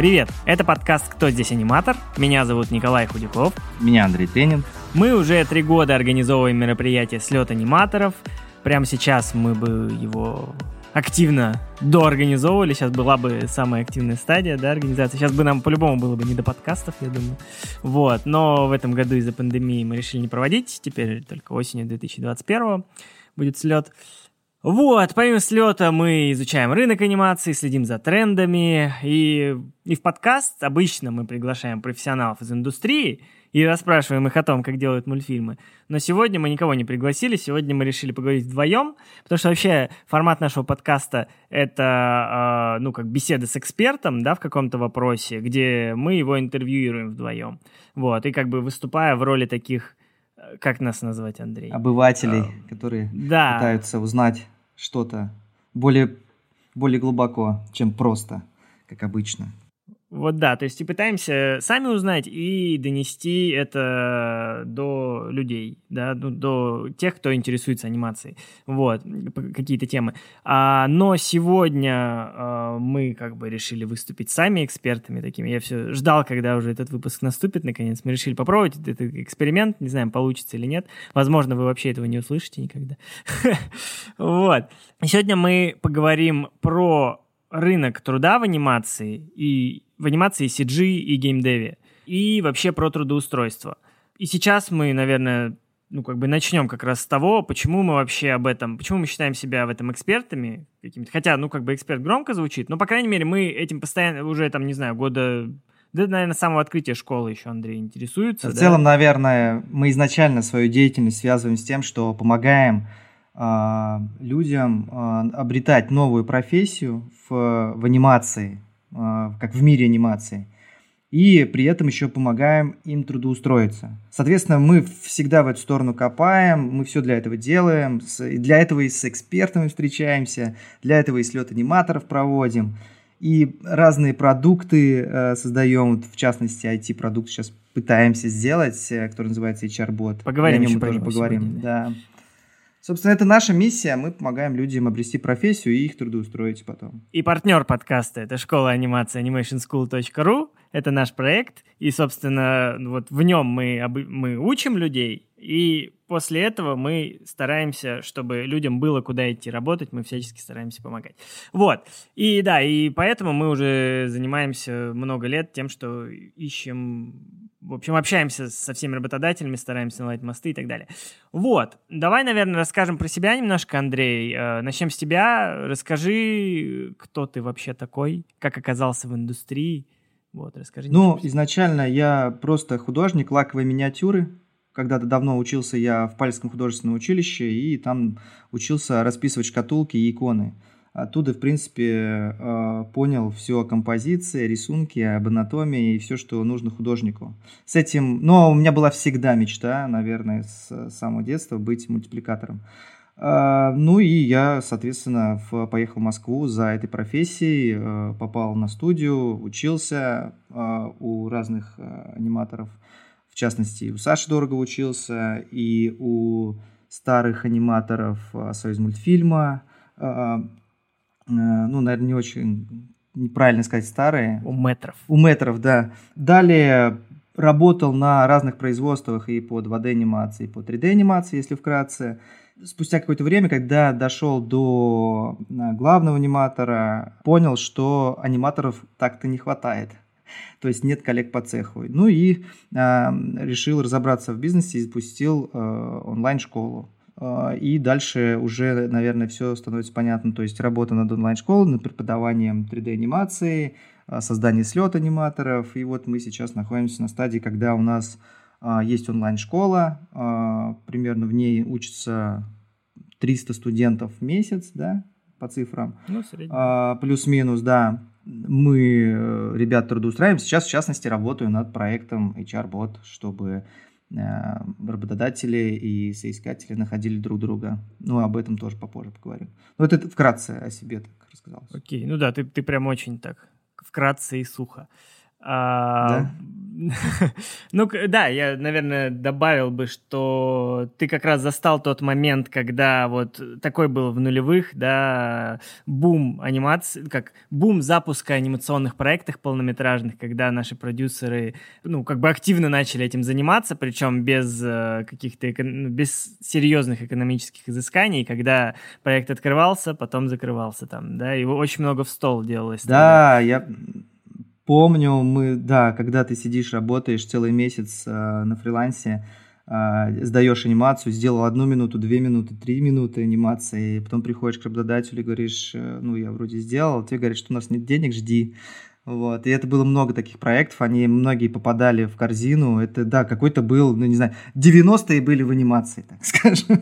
Привет, это подкаст «Кто здесь аниматор?». Меня зовут Николай Худяков. Меня Андрей Тренин. Мы уже три года организовываем мероприятие «Слет аниматоров». Прямо сейчас мы бы его активно доорганизовывали. Сейчас была бы самая активная стадия да, организации. Сейчас бы нам по-любому было бы не до подкастов, я думаю. Вот. Но в этом году из-за пандемии мы решили не проводить. Теперь только осенью 2021 будет слет. Вот, помимо слета мы изучаем рынок анимации, следим за трендами, и, и в подкаст обычно мы приглашаем профессионалов из индустрии и расспрашиваем их о том, как делают мультфильмы. Но сегодня мы никого не пригласили, сегодня мы решили поговорить вдвоем, потому что вообще формат нашего подкаста — это, э, ну, как беседа с экспертом, да, в каком-то вопросе, где мы его интервьюируем вдвоем. Вот, и как бы выступая в роли таких как нас назвать, Андрей? Обывателей, а, которые да. пытаются узнать что-то более, более глубоко, чем просто, как обычно. Вот да, то есть и пытаемся сами узнать и донести это до людей, да, ну, до тех, кто интересуется анимацией, вот, какие-то темы. А, но сегодня а, мы как бы решили выступить сами экспертами такими. Я все ждал, когда уже этот выпуск наступит, наконец. Мы решили попробовать этот эксперимент, не знаем, получится или нет. Возможно, вы вообще этого не услышите никогда. Вот. Сегодня мы поговорим про рынок труда в анимации и в анимации CG и геймдеве и вообще про трудоустройство. И сейчас мы, наверное, ну, как бы начнем как раз с того, почему мы вообще об этом, почему мы считаем себя в этом экспертами какими-то. Хотя, ну, как бы эксперт громко звучит, но, по крайней мере, мы этим постоянно уже, там, не знаю, года да, наверное, с самого открытия школы еще Андрей интересуется. В да? целом, наверное, мы изначально свою деятельность связываем с тем, что помогаем э, людям э, обретать новую профессию в, в анимации, как в мире анимации. И при этом еще помогаем им трудоустроиться. Соответственно, мы всегда в эту сторону копаем, мы все для этого делаем. Для этого и с экспертами встречаемся, для этого и слет аниматоров проводим. И разные продукты э, создаем, в частности, IT-продукт сейчас пытаемся сделать, э, который называется HR-бот. Поговорим и о нем мы тоже поговорим. Сегодня, да. да. Собственно, это наша миссия. Мы помогаем людям обрести профессию и их трудоустроить потом. И партнер подкаста — это школа анимации animationschool.ru. Это наш проект. И, собственно, вот в нем мы, мы учим людей, и после этого мы стараемся, чтобы людям было куда идти работать, мы всячески стараемся помогать. Вот. И да, и поэтому мы уже занимаемся много лет тем, что ищем в общем, общаемся со всеми работодателями, стараемся наладить мосты и так далее. Вот. Давай, наверное, расскажем про себя немножко, Андрей. Э, начнем с тебя. Расскажи, кто ты вообще такой, как оказался в индустрии. Вот, расскажи. Ну, изначально я просто художник лаковой миниатюры. Когда-то давно учился я в Пальском художественном училище, и там учился расписывать шкатулки и иконы. Оттуда, в принципе, э, понял все о композиции, рисунке, об анатомии и все, что нужно художнику. С этим, но у меня была всегда мечта, наверное, с самого детства быть мультипликатором. Э, ну и я, соответственно, поехал в Москву за этой профессией, э, попал на студию, учился у разных аниматоров, в частности, у Саши Дорого учился, и у старых аниматоров Союз мультфильма, ну, наверное, не очень неправильно сказать старые. У метров. У метров, да. Далее работал на разных производствах и под 2D-анимации, и под 3D-анимации, если вкратце. Спустя какое-то время, когда дошел до э, главного аниматора, понял, что аниматоров так-то не хватает. То есть нет коллег по цеху. Ну и э, решил разобраться в бизнесе и запустил э, онлайн-школу. А, и дальше уже, наверное, все становится понятно. То есть работа над онлайн-школой, над преподаванием 3D-анимации, а, создание слет аниматоров. И вот мы сейчас находимся на стадии, когда у нас а, есть онлайн-школа, примерно в ней учатся 300 студентов в месяц, да, по цифрам. Ну, средний. Плюс-минус, да. Мы, э, ребят, трудоустраиваем. Сейчас, в частности, работаю над проектом HR-бот, чтобы работодатели и соискатели находили друг друга. Ну, об этом тоже попозже поговорим. Ну, это вкратце о себе так рассказал. Окей, ну да, ты, ты прям очень так вкратце и сухо. А, Да? Ну, да, я, наверное, добавил бы, что ты как раз застал тот момент, когда вот такой был в нулевых, да, бум анимации, как бум запуска анимационных проектов полнометражных, когда наши продюсеры, ну, как бы активно начали этим заниматься, причем без э, каких-то, ну, без серьезных экономических изысканий, когда проект открывался, потом закрывался там, да, его очень много в стол делалось. тогда. Да, я помню, мы, да, когда ты сидишь, работаешь целый месяц э, на фрилансе, э, сдаешь анимацию, сделал одну минуту, две минуты, три минуты анимации, и потом приходишь к работодателю и говоришь, э, ну, я вроде сделал, тебе говорят, что у нас нет денег, жди. Вот, и это было много таких проектов, они многие попадали в корзину, это, да, какой-то был, ну, не знаю, 90-е были в анимации, так скажем,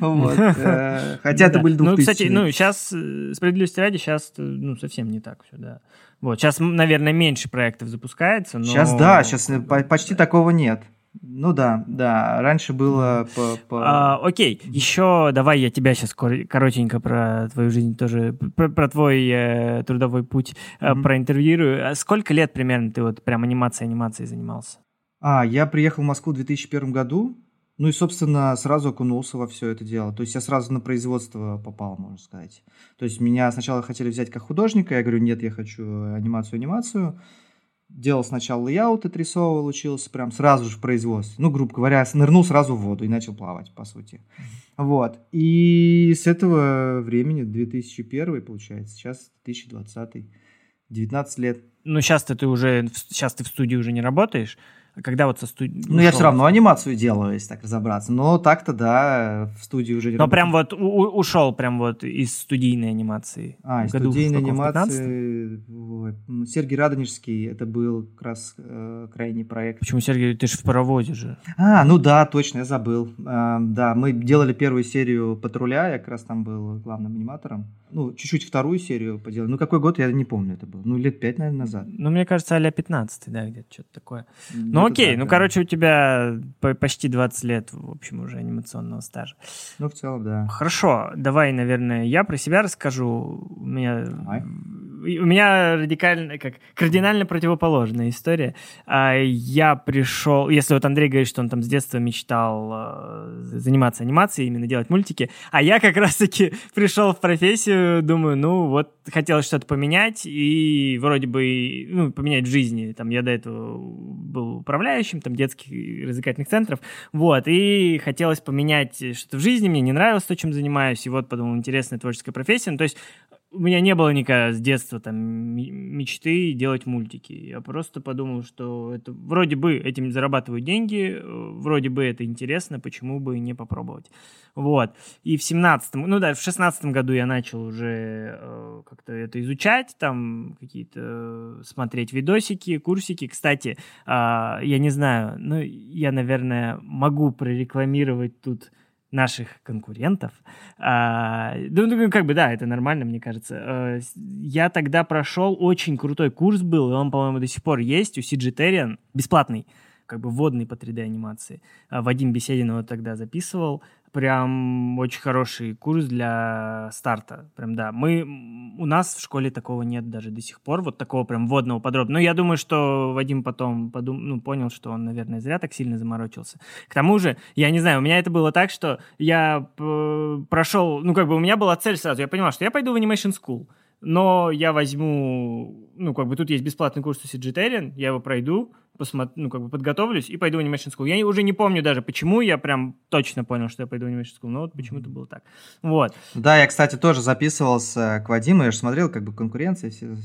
вот, э, хотя это были 2000 Ну, кстати, ну, сейчас, справедливости ради, сейчас, ну, совсем не так все, да. Вот, сейчас, наверное, меньше проектов запускается, но... Сейчас, да, сейчас почти такого нет. Ну да, да, раньше было по... по- А, окей, еще давай я тебя сейчас коротенько про твою жизнь тоже, про, про твой э, трудовой путь Мгм. проинтервьюирую. А сколько лет примерно ты вот прям анимацией, анимацией занимался? А, я приехал в Москву в 2001 году, ну и, собственно, сразу окунулся во все это дело. То есть я сразу на производство попал, можно сказать. То есть меня сначала хотели взять как художника, я говорю, нет, я хочу анимацию, анимацию. Делал сначала layout, отрисовывал, учился прям сразу же в производстве. Ну, грубо говоря, нырнул сразу в воду и начал плавать, по сути. Вот. И с этого времени, 2001, получается, сейчас 2020, 19 лет. Ну, сейчас-то ты уже, сейчас ты в студии уже не работаешь, когда вот со студии... Ну, я все равно анимацию делаю, если так разобраться. Но так-то, да, в студии уже Но работаю. прям вот у- ушел прям вот из студийной анимации. А, из студийной каком? В 15-м? анимации... ой, ну, Сергей Радонежский, это был как раз э, крайний проект. Почему, Сергей, ты же в паровозе же. А, ну да, точно, я забыл. А, да, мы делали первую серию «Патруля», я как раз там был главным аниматором. Ну, чуть-чуть вторую серию поделали. Ну, какой год, я не помню это был. Ну, лет пять, наверное, назад. Ну, мне кажется, а 15 да, где-то что-то такое. Ну, Где-то окей, так, ну, да. короче, у тебя по- почти 20 лет, в общем, уже анимационного стажа. Ну, в целом, да. Хорошо, давай, наверное, я про себя расскажу. У меня, Давай. У меня радикально, как кардинально противоположная история. А, Я пришел, если вот Андрей говорит, что он там с детства мечтал э, заниматься анимацией, именно делать мультики, а я как раз-таки пришел в профессию, думаю, ну вот хотелось что-то поменять и вроде бы, ну, поменять в жизни. Там я до этого был управляющим там детских развлекательных центров, вот, и хотелось поменять что-то в жизни, мне не нравилось то, чем занимаюсь, и вот подумал, интересная творческая профессия, ну, то есть у меня не было никогда с детства там мечты делать мультики. Я просто подумал, что это вроде бы этим зарабатывают деньги, э, вроде бы это интересно, почему бы не попробовать. Вот. И в семнадцатом, ну да, в шестнадцатом году я начал уже э, как-то это изучать, там какие-то э, смотреть видосики, курсики. Кстати, а, я не знаю, ну я, наверное, могу прорекламировать тут наших конкурентов. А, ну, ну, как бы, да, это нормально, мне кажется. Э, Я тогда прошел очень крутой курс был, и он, по-моему, до сих пор есть у CGTarian, бесплатный, как бы вводный по 3D-анимации. А Вадим Беседин его тогда записывал. Прям очень хороший курс для старта. Прям, да. Мы, у нас в школе такого нет даже до сих пор, вот такого прям вводного подробного. Но я думаю, что Вадим потом подум... ну, понял, что он, наверное, зря так сильно заморочился. К тому же, я не знаю, у меня это было так, что я п- прошел, ну, как бы у меня была цель сразу, я понимал, что я пойду в Animation School, но я возьму, ну, как бы тут есть бесплатный курс у CGTarian, я его пройду, посмотрю, ну, как бы подготовлюсь и пойду в Animation School. Я уже не помню даже, почему я прям точно понял, что я пойду в Animation School, но вот почему-то было так. Вот. Да, я, кстати, тоже записывался к Вадиму, я же смотрел, как бы конкуренция, все,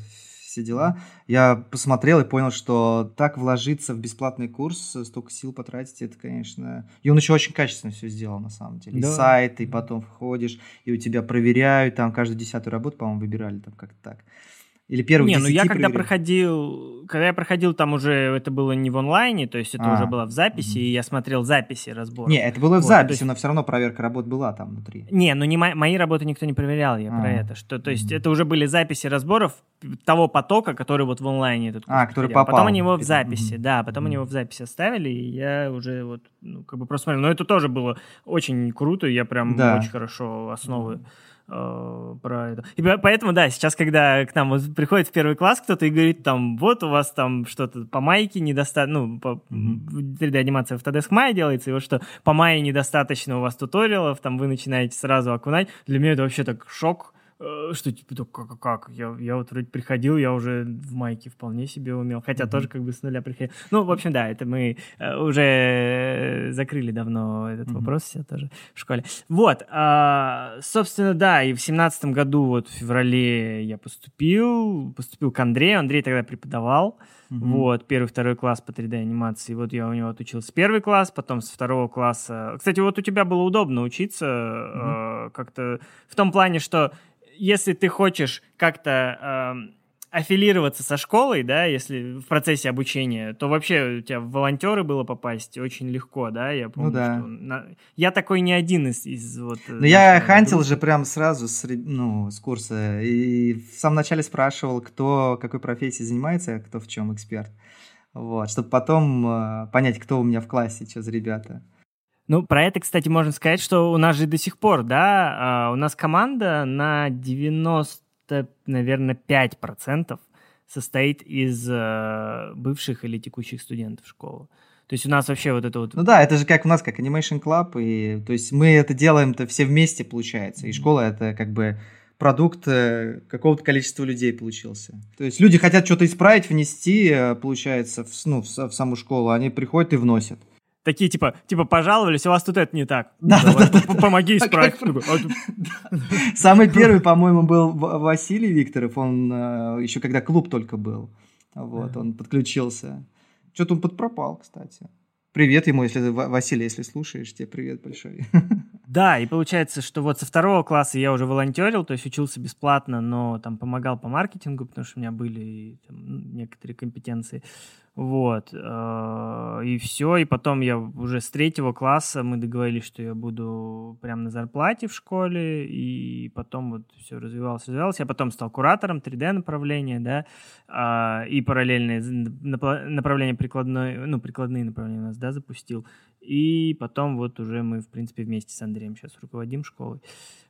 все дела. Я посмотрел и понял, что так вложиться в бесплатный курс, столько сил потратить, это, конечно... И он еще очень качественно все сделал, на самом деле. И Да. сайт, и потом входишь, и у тебя проверяют, там каждую десятую работу, по-моему, выбирали, там как-то так. Или первый Не, ну я когда проходил, когда я проходил, там уже это было не в онлайне, то есть это А. уже было в записи, Мгм. и я смотрел записи разбора. Не, это было в Вот, записи, то есть- но все равно проверка работ была там внутри. Не, ну не мо- мои работы никто не проверял, я про А. это. Что, то есть Мгм. это уже были записи разборов того потока, который вот в онлайне этот А, который попал. Потом они его в записи, да, потом они Мгм. его в записи оставили, и я уже вот, ну, как бы просто смотрел. Но это тоже было очень круто, я прям Да. очень хорошо основы э, про это. И поэтому, да, сейчас, когда к нам вот приходит в первый класс кто-то и говорит, там, вот у вас там что-то по майке недостаточно, ну, по mm-hmm. 3D-анимация в Autodesk Maya делается, и вот что по майе недостаточно у вас туториалов, там вы начинаете сразу окунать. Для меня это вообще так шок, Э, что типа, так как, как? Я, я вот вроде приходил, я уже в майке вполне себе умел, хотя mm-hmm. тоже как бы с нуля приходил. Ну, в общем, да, это мы э, уже закрыли давно этот mm-hmm. вопрос все тоже в школе. Вот, а, собственно, да, и в семнадцатом году, вот в феврале я поступил, поступил к Андрею, Андрей тогда преподавал, Mm-hmm. Вот, первый, второй класс по 3D-анимации. Вот я у него отучился первый класс, потом с второго класса. Кстати, вот у тебя было удобно учиться mm-hmm. э, как-то в том плане, что если ты хочешь как-то э, аффилироваться со школой, да, если в процессе обучения, то вообще у тебя в волонтеры было попасть очень легко, да, я помню, ну, да. что на... я такой не один из, из вот... Ну, я хантил группы. же прям сразу с, ну, с курса, и в самом начале спрашивал, кто какой профессией занимается, а кто в чем эксперт, вот, чтобы потом э, понять, кто у меня в классе, что за ребята. Ну, про это, кстати, можно сказать, что у нас же до сих пор, да, а, у нас команда на 90, наверное, 5% состоит из э, бывших или текущих студентов школы. То есть у нас вообще вот это вот... Ну да, это же как у нас, как Animation Club, и то есть мы это делаем-то все вместе, получается, и школа это как бы продукт э, какого-то количества людей получился. То есть люди хотят что-то исправить, внести, э, получается, в, ну, в, в саму школу, они приходят и вносят такие типа, типа пожаловались, у вас тут это не так. Да, Давай, да, да, помоги исправить. Самый первый, по-моему, был Василий Викторов, он э, еще когда клуб только был, вот, он подключился. Что-то он подпропал, кстати. Привет ему, если Василий, если слушаешь, тебе привет большой. Да, и получается, что вот со второго класса я уже волонтерил, то есть учился бесплатно, но там помогал по маркетингу, потому что у меня были там, некоторые компетенции. Вот. Э, и все. И потом я уже с третьего класса мы договорились, что я буду прямо на зарплате в школе. И потом вот все развивалось, развивалось. Я потом стал куратором 3D направления, да. А, и параллельные направления прикладной, ну, прикладные направления у нас, да, запустил. И потом вот уже мы, в принципе, вместе с Андреем сейчас руководим школой.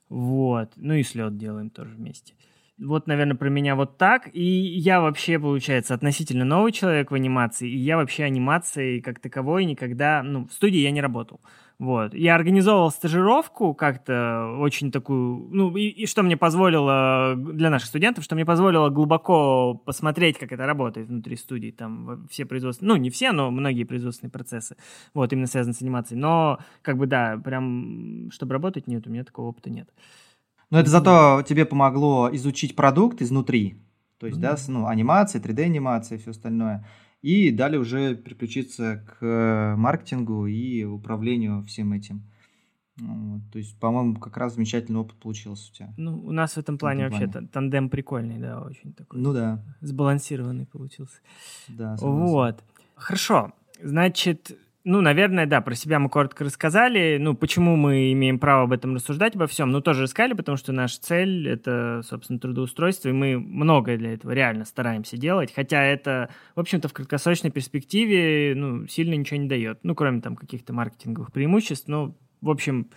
Вот. Ну и слет делаем тоже вместе. Uh, вот, наверное, про меня вот так. И я вообще, получается, относительно новый человек в анимации. И я вообще анимацией как таковой никогда... Ну, в студии я не работал. Вот. Я организовывал стажировку как-то очень такую, ну, и, и что мне позволило для наших студентов, что мне позволило глубоко посмотреть, как это работает внутри студии, там все производственные, ну, не все, но многие производственные процессы, вот, именно связаны с анимацией. Но, как бы, да, прям, чтобы работать, нет, у меня такого опыта нет. Но это зато тебе помогло изучить продукт изнутри. То есть, mm-hmm. да, ну, анимация, 3D-анимация и все остальное. И далее уже переключиться к маркетингу и управлению всем этим. Вот, то есть, по-моему, как раз замечательный опыт получился у тебя. Ну, у нас в этом плане в этом вообще плане. тандем прикольный, да, очень такой. Ну да. Сбалансированный получился. Да. Согласен. Вот. Хорошо. Значит, ну, наверное, да, про себя мы коротко рассказали. Ну, почему мы имеем право об этом рассуждать обо всем? Ну, тоже рассказали, потому что наша цель — это, собственно, трудоустройство, и мы многое для этого реально стараемся делать, хотя это, в общем-то, в краткосрочной перспективе, ну, сильно ничего не дает. Ну, кроме там каких-то маркетинговых преимуществ. Ну, в общем,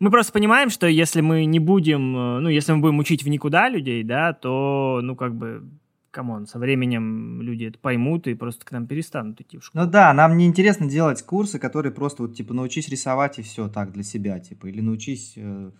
мы просто понимаем, что если мы не будем, э, ну, если мы будем учить в никуда людей, да, то, ну, как бы come on, со временем люди это поймут и просто к нам перестанут идти в школу. Ну да, нам не интересно делать курсы, которые просто вот типа научись рисовать и все так для себя, типа, или научись э,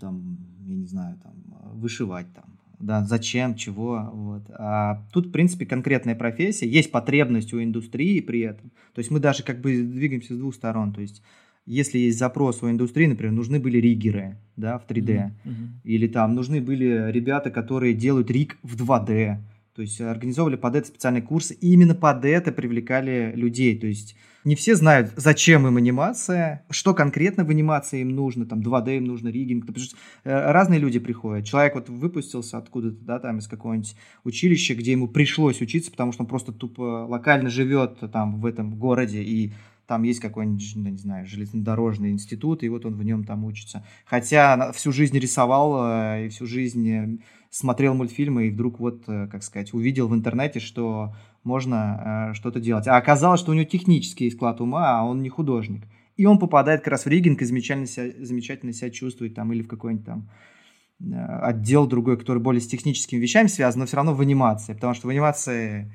там, я не знаю, там, вышивать там, да, зачем, чего, вот. А тут, в принципе, конкретная профессия, есть потребность у индустрии при этом, то есть мы даже как бы двигаемся с двух сторон, то есть если есть запрос у индустрии, например, нужны были риггеры да, в 3D, mm-hmm. или там нужны были ребята, которые делают риг в 2D, то есть организовывали под это специальный курс, и именно под это привлекали людей, то есть не все знают, зачем им анимация, что конкретно в анимации им нужно, там 2D им нужно, риггинг, потому что э, разные люди приходят. Человек вот выпустился откуда-то, да, там из какого-нибудь училища, где ему пришлось учиться, потому что он просто тупо локально живет там в этом городе, и там есть какой-нибудь, не знаю, железнодорожный институт, и вот он в нем там учится. Хотя всю жизнь рисовал э, и всю жизнь э, смотрел мультфильмы, и вдруг вот, э, как сказать, увидел в интернете, что можно что-то делать. А оказалось, что у него технический склад ума, а он не художник. И он попадает как раз в риггинг и замечательно себя, замечательно себя чувствует там или в какой-нибудь там отдел другой, который более с техническими вещами связан, но все равно в анимации, потому что в анимации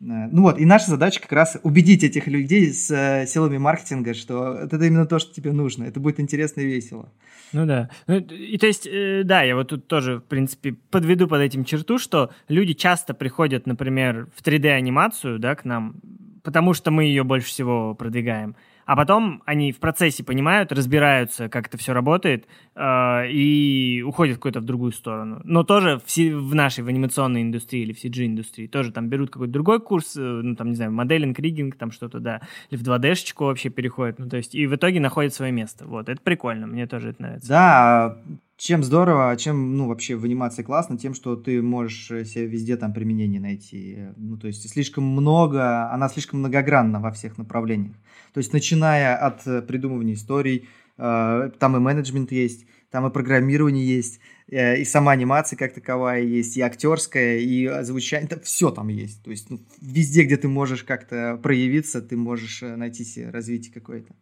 ну вот, и наша задача как раз убедить этих людей с э, силами маркетинга, что это именно то, что тебе нужно. Это будет интересно и весело. Ну да. Ну, и то есть, э, да, я вот тут тоже, в принципе, подведу под этим черту, что люди часто приходят, например, в 3D-анимацию, да, к нам, потому что мы ее больше всего продвигаем а потом они в процессе понимают, разбираются, как это все работает, э, и уходят какую-то в другую сторону. Но тоже в, в нашей, в анимационной индустрии или в CG-индустрии тоже там берут какой-то другой курс, э, ну, там, не знаю, моделинг, риггинг, там что-то, да, или в 2D-шечку вообще переходят, ну, то есть, и в итоге находят свое место. Вот, это прикольно, мне тоже это нравится. Да, чем здорово, чем, ну, вообще в анимации классно, тем, что ты можешь себе везде там применение найти. Ну, то есть слишком много, она слишком многогранна во всех направлениях. То есть начиная от э, придумывания историй, э, там и менеджмент есть, там и программирование есть, э, и сама анимация как таковая есть, и актерская, и звучание, это все там есть. То есть ну, везде, где ты можешь как-то проявиться, ты можешь найти себе развитие какое-то.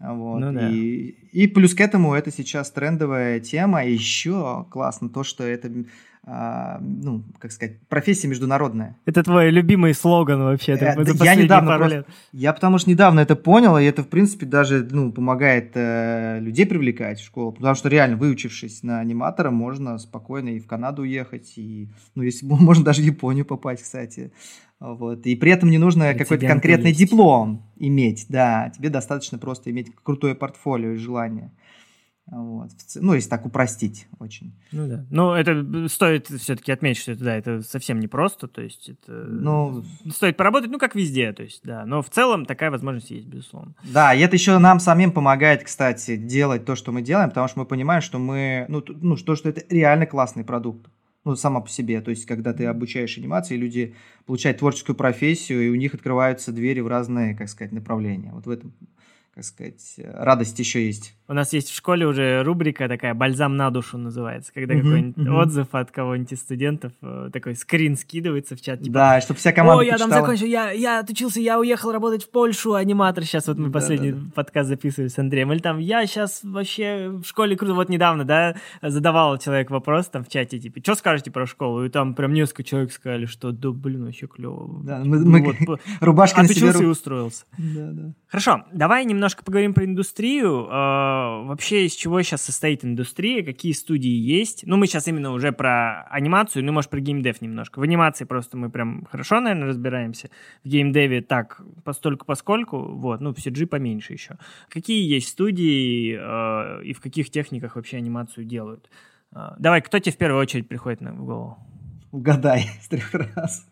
Вот. Ну, да. и, и плюс к этому это сейчас трендовая тема. И еще классно то, что это, ну, как сказать, профессия международная. Это твой любимый слоган вообще. Это, это я недавно просто, лет. Я потому что недавно это понял, и это, в принципе, даже ну, помогает э, людей привлекать в школу. Потому что реально, выучившись на аниматора, можно спокойно и в Канаду уехать, и, ну, если можно даже в Японию попасть, кстати. Вот. И при этом не нужно какой-то конкретный есть. диплом иметь, да, тебе достаточно просто иметь крутое портфолио и желание. Вот. Ну, если так упростить очень. Ну да. Но это стоит все-таки отметить, что это, да, это совсем непросто, то есть это ну, стоит поработать, ну, как везде, то есть, да. Но в целом такая возможность есть, безусловно. Да, и это еще нам самим помогает, кстати, делать то, что мы делаем, потому что мы понимаем, что мы, ну, ну что, что это реально классный продукт ну, сама по себе. То есть, когда ты обучаешь анимации, люди получают творческую профессию, и у них открываются двери в разные, как сказать, направления. Вот в этом, как сказать, радость еще есть. У нас есть в школе уже рубрика такая «Бальзам на душу» называется, когда uh-huh, какой-нибудь uh-huh. отзыв от кого-нибудь из студентов, э, такой скрин скидывается в чат. Типа, да, чтобы вся команда О, я почитала. там закончил, я, я отучился, я уехал работать в Польшу, аниматор. Сейчас вот мы да, последний да, да. подкаст записывали с Андреем. Или там, я сейчас вообще в школе круто. Вот недавно, да, задавал человек вопрос там в чате, типа, что скажете про школу? И там прям несколько человек сказали, что да, блин, вообще клево. Да, мы, ну, мы вот, рубашки Отучился и устроился. Да, да. Хорошо, давай немножко поговорим про индустрию. А, вообще, из чего сейчас состоит индустрия, какие студии есть. Ну, мы сейчас именно уже про анимацию, ну, может, про геймдев немножко. В анимации просто мы прям хорошо, наверное, разбираемся. В геймдеве так, постольку поскольку, вот, ну, в CG поменьше еще. Какие есть студии э, и в каких техниках вообще анимацию делают? Э, давай, кто тебе в первую очередь приходит на, голову? Угадай с трех раз.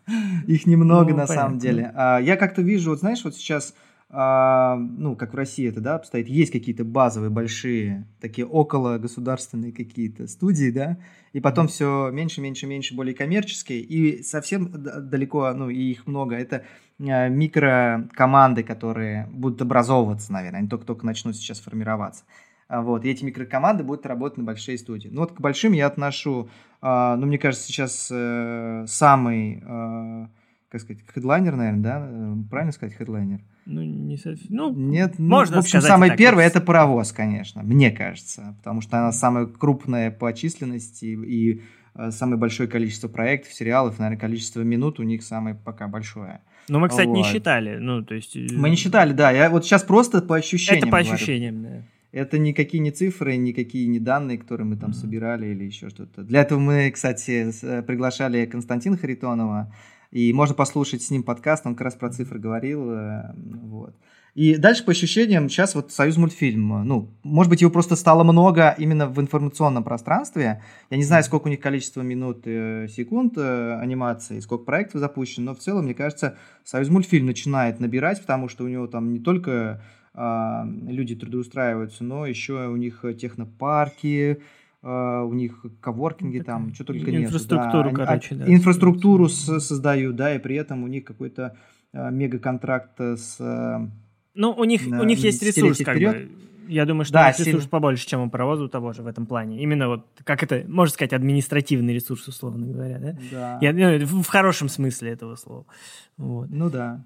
Их немного ну, на понятно. самом деле. А, я как-то вижу, вот знаешь, вот сейчас ну, как в России это, да, обстоит, есть какие-то базовые, большие, такие около государственные какие-то студии, да, и потом все меньше, меньше, меньше, более коммерческие, и совсем далеко, ну, и их много, это а, микрокоманды, которые будут образовываться, наверное, они только-только начнут сейчас формироваться. А, вот, и эти микрокоманды будут работать на большие студии. Ну, вот к большим я отношу, а, ну, мне кажется, сейчас э, самый, э, как сказать, хедлайнер, наверное, да, э, правильно сказать, хедлайнер? Ну, не совсем. Ну, Нет, ну, можно В общем, самый так, первый это паровоз, конечно, мне кажется. Потому что она самая крупная по численности и э, самое большое количество проектов, сериалов, наверное, количество минут у них самое пока большое. Ну, мы, кстати, вот. не считали. Ну, то есть... Э, мы не считали, да. Я вот сейчас просто по ощущениям Это по говорю. ощущениям, да. Это никакие не цифры, никакие не данные, которые мы там mm-hmm. собирали или еще что-то. Для этого мы, кстати, приглашали Константина Харитонова, и можно послушать с ним подкаст, он как раз про цифры говорил. Э, вот. И дальше, по ощущениям, сейчас вот Союз мультфильм, ну, может быть, его просто стало много именно в информационном пространстве. Я не знаю, сколько у них количество минут, э, секунд э, анимации, сколько проектов запущено, но в целом, мне кажется, Союз мультфильм начинает набирать, потому что у него там не только э, люди трудоустраиваются, но еще у них технопарки, у них коворкинги ну, там, что только нет. Инфраструктуру, да. короче, да. Инфраструктуру с, создают, да, и при этом у них какой-то uh, мега-контракт с... Uh, ну, у них, у них есть ресурс, как бы. Я думаю, что да, ресурс побольше, чем у паровоза у того же в этом плане. Именно вот, как это, можно сказать, административный ресурс, условно говоря, да? Да. Я, ну, в хорошем смысле этого слова. Вот. Ну да.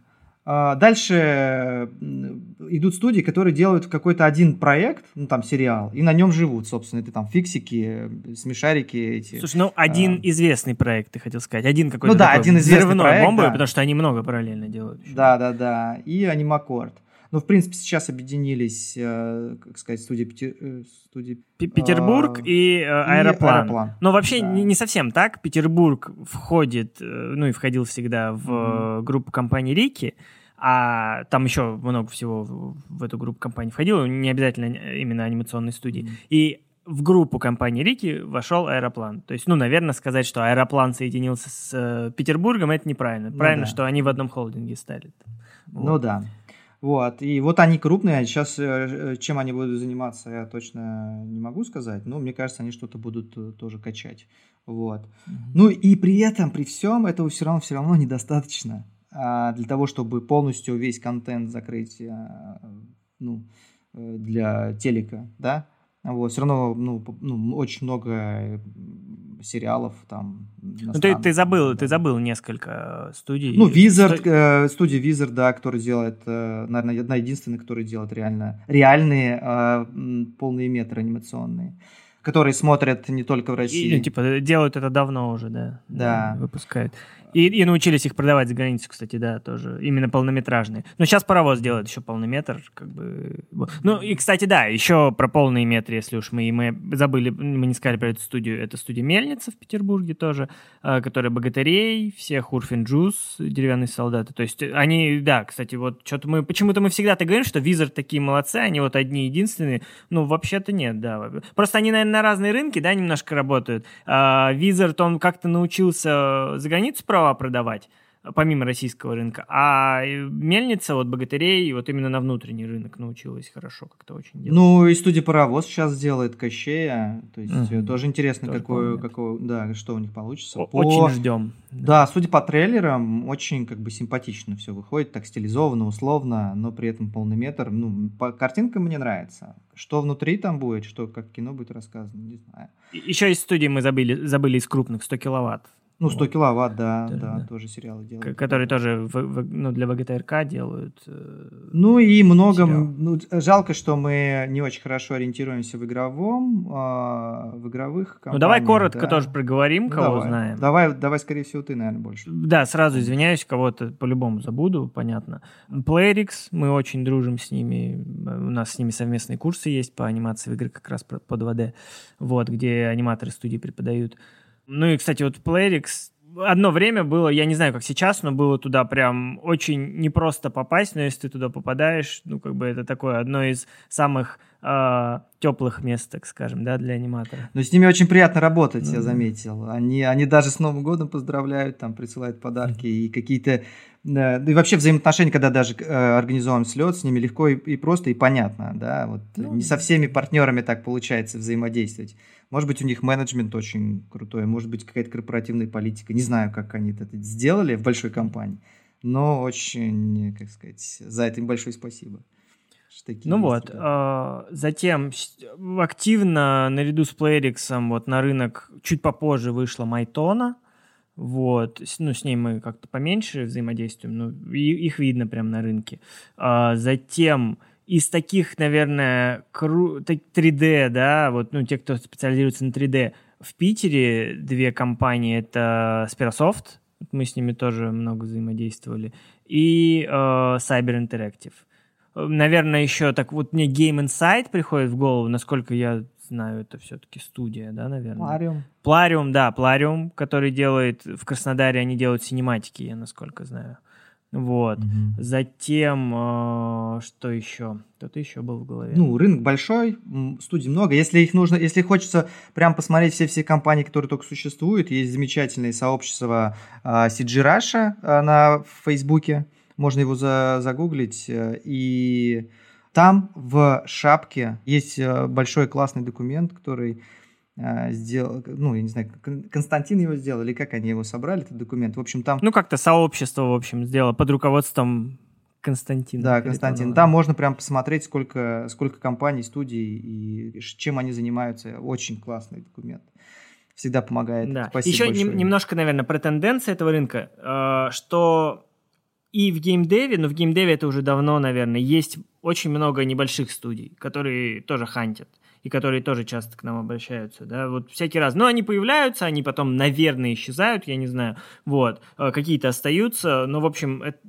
А, дальше идут студии, которые делают какой-то один проект, ну там сериал, и на нем живут, собственно. Это там фиксики, смешарики эти. Слушай, ну один а... известный проект, ты хотел сказать. Один какой-то Ну да, один известный проект. бомбовый, да. потому что они много параллельно делают. Да, да, да. И анимакорд. Ну, в принципе, сейчас объединились, э, как сказать, студии, Петер... Э, студии Петербург э, и, э, аэроплан. и аэроплан. Но вообще да. не, не совсем так. Петербург входит, ну и входил всегда в mm-hmm. группу компании Рики, а там еще много всего в эту группу компаний входило, не обязательно именно анимационной студии. Mm-hmm. И в группу компании Рики вошел Аэроплан. То есть, ну, наверное, сказать, что Аэроплан соединился с э, Петербургом, это неправильно. Ну, Правильно, да. что они в одном холдинге стали. Вот. Ну да. Вот, и вот они крупные, сейчас э, чем они будут заниматься, я точно не могу сказать, но мне кажется, они что-то будут э, тоже качать. Вот. Mm-hmm. Ну и при этом, при всем, этого все равно, все равно недостаточно для того, чтобы полностью весь контент закрыть а, ну, э, для телека, да, вот, все равно, ну, ну, очень много сериалов там. Ну, ты, ты забыл, да. ты забыл несколько студий. Ну, Wizard, э, студия Wizard, да, который делает, э, наверное, одна единственная, которая делает реально, реальные э, полные метры анимационные которые смотрят не только в России. И, ну, типа, делают это давно уже. Да. да выпускают. И, и научились их продавать за границу, кстати, да, тоже. Именно полнометражные. Но сейчас паровоз делает еще полнометр, как бы. Ну, и, кстати, да, еще про полные метры, если уж мы, мы забыли, мы не сказали про эту студию. Это студия Мельница в Петербурге тоже, а, которая Богатырей, всех Урфин Джуз, Деревянные солдаты. То есть они, да, кстати, вот что-то мы, почему-то мы всегда так говорим, что Визард такие молодцы, они вот одни единственные. Ну, вообще-то нет, да. Просто они, наверное, на разные рынки, да, немножко работают. Визард, он как-то научился за границу права продавать помимо российского рынка. А мельница, вот богатырей, вот именно на внутренний рынок научилась хорошо как-то очень делать. Ну, и студия Паровоз сейчас делает Кощея. То есть угу. тоже интересно, тоже какое, какое, да, что у них получится. По... Очень ждем. Да, судя по трейлерам, очень как бы симпатично все выходит, так стилизованно, условно, но при этом полный метр. Ну, по картинкам мне нравится. Что внутри там будет, что как кино будет рассказано, не знаю. Еще из студии мы забыли, забыли из крупных 100 киловатт. Ну, 100 вот. киловатт, да, да, да, тоже сериалы делают. Которые тоже в, в, ну, для ВГТРК делают. Э, ну и много, ну, жалко, что мы не очень хорошо ориентируемся в игровом, э, в игровых компаниях. Ну давай коротко да. тоже проговорим, ну, кого давай. знаем. Давай, давай, скорее всего, ты, наверное, больше. Да, сразу извиняюсь, кого-то по-любому забуду, понятно. Playrix, мы очень дружим с ними, у нас с ними совместные курсы есть по анимации в игры как раз под 2D, вот, где аниматоры студии преподают. Ну и, кстати, вот Playrix одно время было, я не знаю, как сейчас, но было туда прям очень непросто попасть, но если ты туда попадаешь, ну, как бы это такое одно из самых э, теплых мест, так скажем, да, для аниматора. Ну, с ними очень приятно работать, mm-hmm. я заметил. Они, они даже с Новым годом поздравляют, там присылают подарки mm-hmm. и какие-то да, и вообще взаимоотношения, когда даже э, организован слет, с ними легко и, и просто и понятно, да, вот ну, не со всеми партнерами так получается взаимодействовать. Может быть, у них менеджмент очень крутой, может быть, какая-то корпоративная политика. Не знаю, как они это сделали в большой компании, но очень, как сказать, за это им большое спасибо. ну вот, э, затем активно наряду с Playrix вот на рынок чуть попозже вышла Майтона, вот, ну, с ней мы как-то поменьше взаимодействуем, но их видно прямо на рынке. А, затем из таких, наверное, кру... 3D, да, вот, ну, те, кто специализируется на 3D, в Питере две компании, это Spirasoft, мы с ними тоже много взаимодействовали, и э, Cyber Interactive. Наверное, еще так вот мне Game Insight приходит в голову, насколько я знаю, это все-таки студия, да, наверное? Плариум. Плариум, да, Плариум, который делает, в Краснодаре они делают синематики, я насколько знаю. Вот. Угу. Затем, э, что еще? Кто-то еще был в голове. Ну, рынок большой, студий много. Если их нужно, если хочется прям посмотреть все-все компании, которые только существуют, есть замечательное сообщество э, CG Russia э, на Фейсбуке. Можно его за, загуглить. Э, и там в шапке есть э, большой классный документ, который сделал, ну, я не знаю, Константин его сделал, или как они его собрали, этот документ. В общем, там... Ну, как-то сообщество, в общем, сделало под руководством Константина. Да, Константин. Там можно прям посмотреть, сколько, сколько компаний, студий и чем они занимаются. Очень классный документ. Всегда помогает. Да. Спасибо Еще большое. немножко, наверное, про тенденции этого рынка, э, что и в геймдеве, но в геймдеве это уже давно, наверное, есть очень много небольших студий, которые тоже хантят и которые тоже часто к нам обращаются, да, вот всякий раз. Но они появляются, они потом, наверное, исчезают, я не знаю, вот, э, какие-то остаются, но, в общем, это,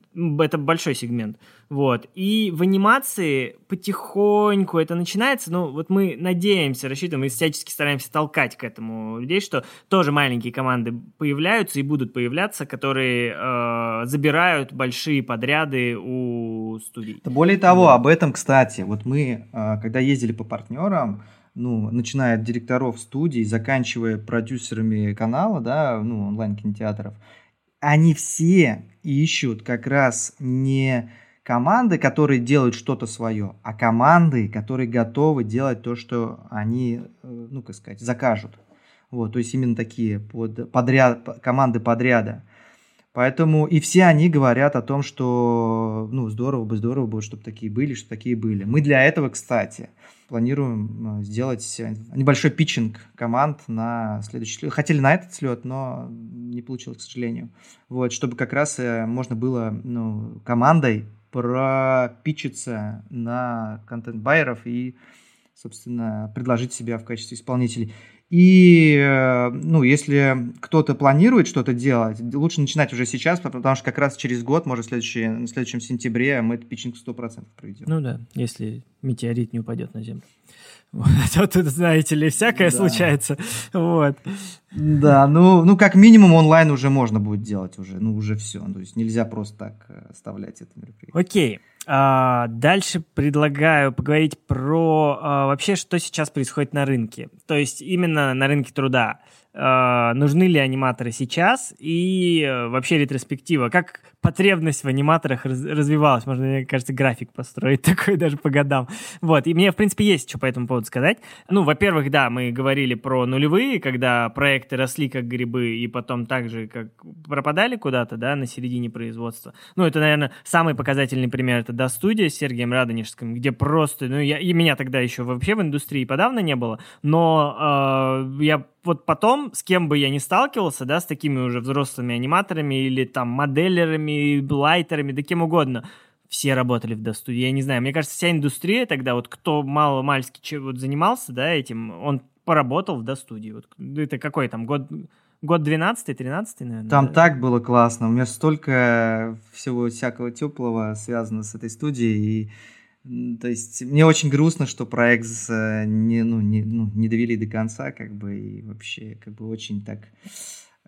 это большой сегмент, вот. И в анимации потихоньку это начинается, ну, вот мы надеемся, рассчитываем и всячески стараемся толкать к этому людей, что тоже маленькие команды появляются и будут появляться, которые э, забирают большие подряды у студий. Более того, об этом, кстати, вот мы, э, когда ездили по партнерам, ну, начиная от директоров студий, заканчивая продюсерами канала, да, ну, онлайн-кинотеатров, они все ищут как раз не команды, которые делают что-то свое, а команды, которые готовы делать то, что они, э, ну, как сказать, закажут. Вот, то есть именно такие под, подряд, команды подряда. Поэтому и все они говорят о том, что ну, здорово бы, здорово бы, чтобы такие были, чтобы такие были. Мы для этого, кстати, планируем э, сделать небольшой питчинг команд на следующий слет. Хотели на этот слет, но не получилось, к сожалению. Вот, чтобы как раз э, можно было ну, командой пропичиться на контент-байеров и, собственно, предложить себя в качестве исполнителей. И, э, ну, если кто-то планирует что-то делать, лучше начинать уже сейчас, потому что как раз через год, может, в, следующий, в следующем сентябре мы этот питчинг 100% проведем. Ну да, если метеорит не упадет на Землю. Вот, а тут, знаете ли, всякое да. случается. Вот. Да, ну, ну, как минимум онлайн уже можно будет делать уже, ну, уже все. То есть нельзя просто так э, оставлять это мероприятие. Окей. А, дальше предлагаю поговорить про а, вообще, что сейчас происходит на рынке. То есть именно на рынке труда. А, нужны ли аниматоры сейчас и а, вообще ретроспектива. Как потребность в аниматорах раз, развивалась. Можно, мне кажется, график построить такой даже по годам. Вот, и мне, в принципе, есть что по этому поводу сказать. Ну, во-первых, да, мы говорили про нулевые, когда проекты росли как грибы и потом так же, как пропадали куда-то, да, на середине производства. Ну, это, наверное, самый показательный пример. Это «Да, студия» с Сергеем Радонежским, где просто, ну, я, и меня тогда еще вообще в индустрии подавно не было, но э, я вот потом, с кем бы я ни сталкивался, да, с такими уже взрослыми аниматорами или там моделерами, лайтерами, да кем угодно, все работали в достуде. Я не знаю, мне кажется, вся индустрия тогда, вот кто мало-мальски вот занимался, да, этим, он поработал в достудии. Вот, это какой там год, год 12 13 наверное? Там да? так было классно. У меня столько всего всякого теплого связано с этой студией. И то есть мне очень грустно, что проект не, ну, не, ну, не довели до конца, как бы, и вообще, как бы, очень так...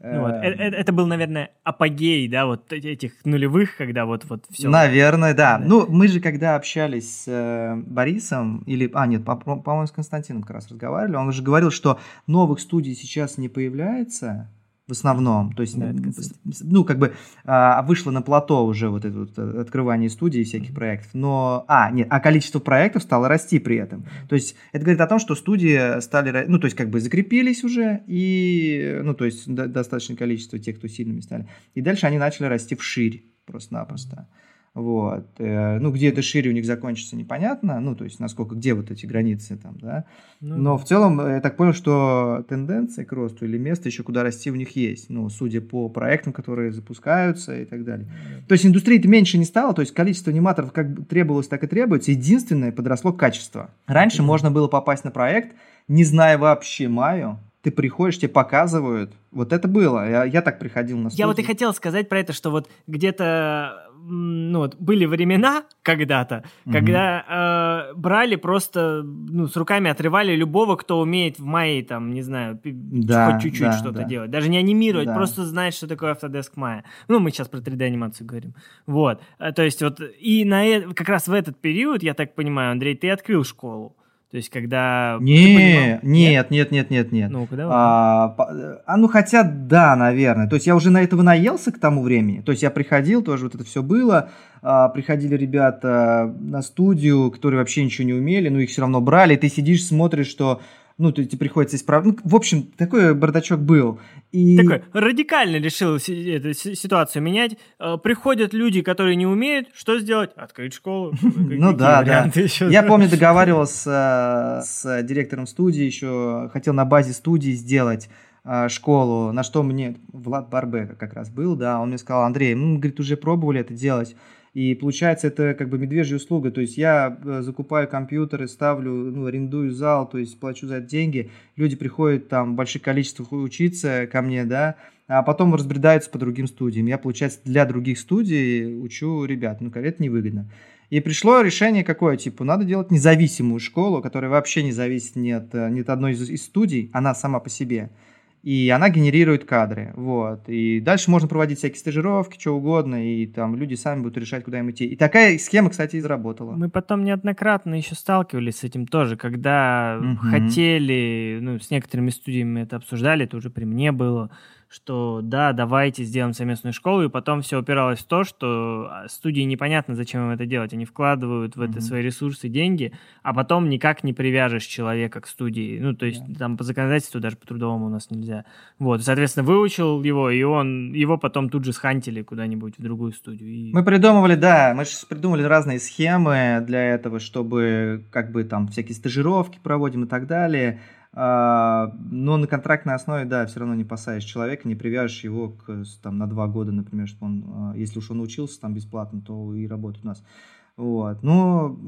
Ну, вот. это, э, это был, наверное, апогей, да, вот этих нулевых, когда вот, вот все. Наверное, да. да. Ну, мы же когда общались с э, Борисом, или, а, нет, по-моему, по с Константином как раз разговаривали, он же говорил, что новых студий сейчас не появляется, в основном. То есть, да, ну, как бы а, вышло на плато уже вот это вот э, открывание студии всяких проектов. Но, а, нет, а количество проектов стало расти при этом. То есть, это говорит о том, что студии стали, ну, то есть, как бы закрепились уже, и, ну, то есть, достаточное количество тех, кто сильными стали. И дальше они начали расти вширь просто-напросто. Mm-hmm. Вот. Э, ну, где это шире у них закончится, непонятно. Ну, то есть, насколько, где вот эти границы там, да. Ну, Но в целом, э, я так понял, что тенденция к росту или место еще куда расти у них есть. Ну, судя по проектам, которые запускаются и так далее. Mm-hmm. То есть, индустрии-то меньше не стало, то есть, количество аниматоров как требовалось, так и требуется. Единственное, подросло качество. Раньше mm-hmm. можно было попасть на проект, не зная вообще Маю, ты приходишь, тебе показывают. Вот это было. Я, я так приходил на студию. Я вот и хотел сказать про это, что вот где-то ну, вот были времена когда-то, mm-hmm. когда э, брали просто, ну, с руками отрывали любого, кто умеет в Мае, там, не знаю, да, хоть чуть-чуть да, что-то да. делать. Даже не анимировать, да. просто знать, что такое Autodesk Maya. Ну, мы сейчас про 3D-анимацию говорим. Вот. Э, то есть вот, и на, э, как раз в этот период, я так понимаю, Андрей, ты открыл школу. То есть, когда... Не, нет, нет, нет, нет, нет. Ну, когда? А, а, ну, хотя, да, наверное. То есть, я уже на этого наелся к тому времени. То есть, я приходил, тоже вот это все было. А, приходили ребята на студию, которые вообще ничего не умели, но их все равно брали. И ты сидишь, смотришь, что ну, тебе приходится исправить. Ну, в общем, такой бардачок был. И... Такой радикально решил эту ситуацию менять. Э, приходят люди, которые не умеют. Что сделать? Открыть школу. Ну да, да. Я помню, договаривался с директором студии еще, хотел на базе студии сделать э, школу, на что мне Влад Барбека как раз был, да, он мне сказал, Андрей, мы, говорит, уже пробовали это делать, и получается, это как бы медвежья услуга. То есть я э, закупаю компьютеры, ставлю, ну, арендую зал, то есть плачу за это деньги. Люди приходят там в больших количествах учиться ко мне, да, а потом разбредаются по другим студиям. Я, получается, для других студий учу ребят. Ну, это невыгодно. И пришло решение какое, типа, надо делать независимую школу, которая вообще не зависит ни от, э, ни от одной из, из студий, она сама по себе и она генерирует кадры, вот, и дальше можно проводить всякие стажировки, что угодно, и там люди сами будут решать, куда им идти. И такая схема, кстати, и заработала. Мы потом неоднократно еще сталкивались с этим тоже, когда угу. хотели, ну, с некоторыми студиями это обсуждали, это уже при мне было, что да, давайте сделаем совместную школу, и потом все упиралось в то, что а, студии непонятно, зачем им это делать. Они вкладывают в это mm-hmm. свои ресурсы, деньги, а потом никак не привяжешь человека к студии. Ну, то есть yeah. там по законодательству даже по трудовому у нас нельзя. Вот, соответственно, выучил его, и он его потом тут же схантили куда-нибудь в другую студию. И... Мы придумывали, да, мы же придумали разные схемы для этого, чтобы как бы там всякие стажировки проводим и так далее. А, но на контрактной основе, да, все равно не посадишь человека, не привяжешь его к, там, на два года, например, чтобы он, а, если уж он учился там бесплатно, то и работает у нас. Вот. Но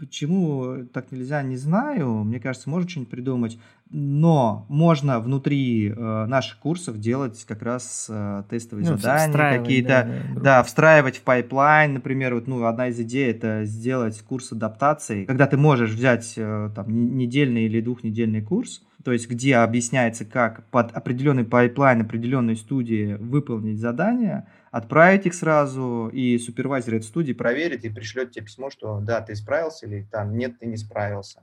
Почему так нельзя, не знаю. Мне кажется, можно что-нибудь придумать. Но можно внутри э, наших курсов делать как раз э, тестовые ну, задания какие-то. Да, да, да, встраивать в pipeline. Например, вот, ну, одна из идей это сделать курс адаптации, когда ты можешь взять э, там недельный или двухнедельный курс, то есть где объясняется, как под определенный pipeline определенной студии выполнить задание – отправить их сразу, и супервайзер этой студии проверит и пришлет тебе письмо, что да, ты справился, или там нет, ты не справился.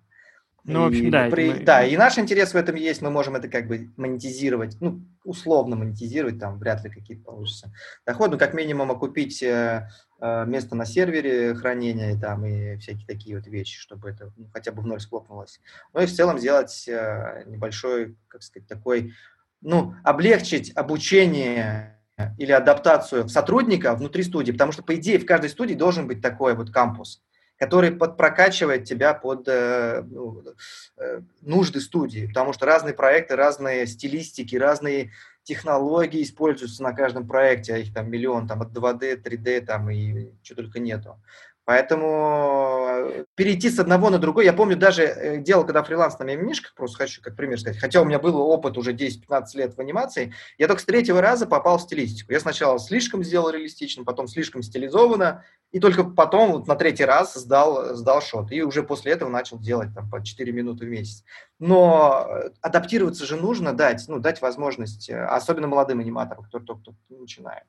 Ну, в общем, да. При, мы... Да, и наш интерес в этом есть, мы можем это как бы монетизировать, ну, условно монетизировать, там вряд ли какие-то получится доходы, ну, как минимум окупить э, э, место на сервере хранения там, и всякие такие вот вещи, чтобы это ну, хотя бы в ноль схлопнулось. Ну и в целом сделать э, небольшой, как сказать, такой, ну, облегчить обучение или адаптацию сотрудника внутри студии, потому что, по идее, в каждой студии должен быть такой вот кампус, который подпрокачивает тебя под э, ну, э, нужды студии, потому что разные проекты, разные стилистики, разные технологии используются на каждом проекте, а их там миллион, там от 2D, 3D там и что только нету. Поэтому э, перейти с одного на другой, я помню даже э, делал, когда фриланс на мимишках, просто хочу как пример сказать, хотя у меня был опыт уже 10-15 лет в анимации, я только с третьего раза попал в стилистику. Я сначала слишком сделал реалистично, потом слишком стилизованно, и только потом вот на третий раз сдал, сдал шот. И уже после этого начал делать там по 4 минуты в месяц. Но э, адаптироваться же нужно, дать, ну, дать возможность, особенно молодым аниматорам, которые только-только начинают.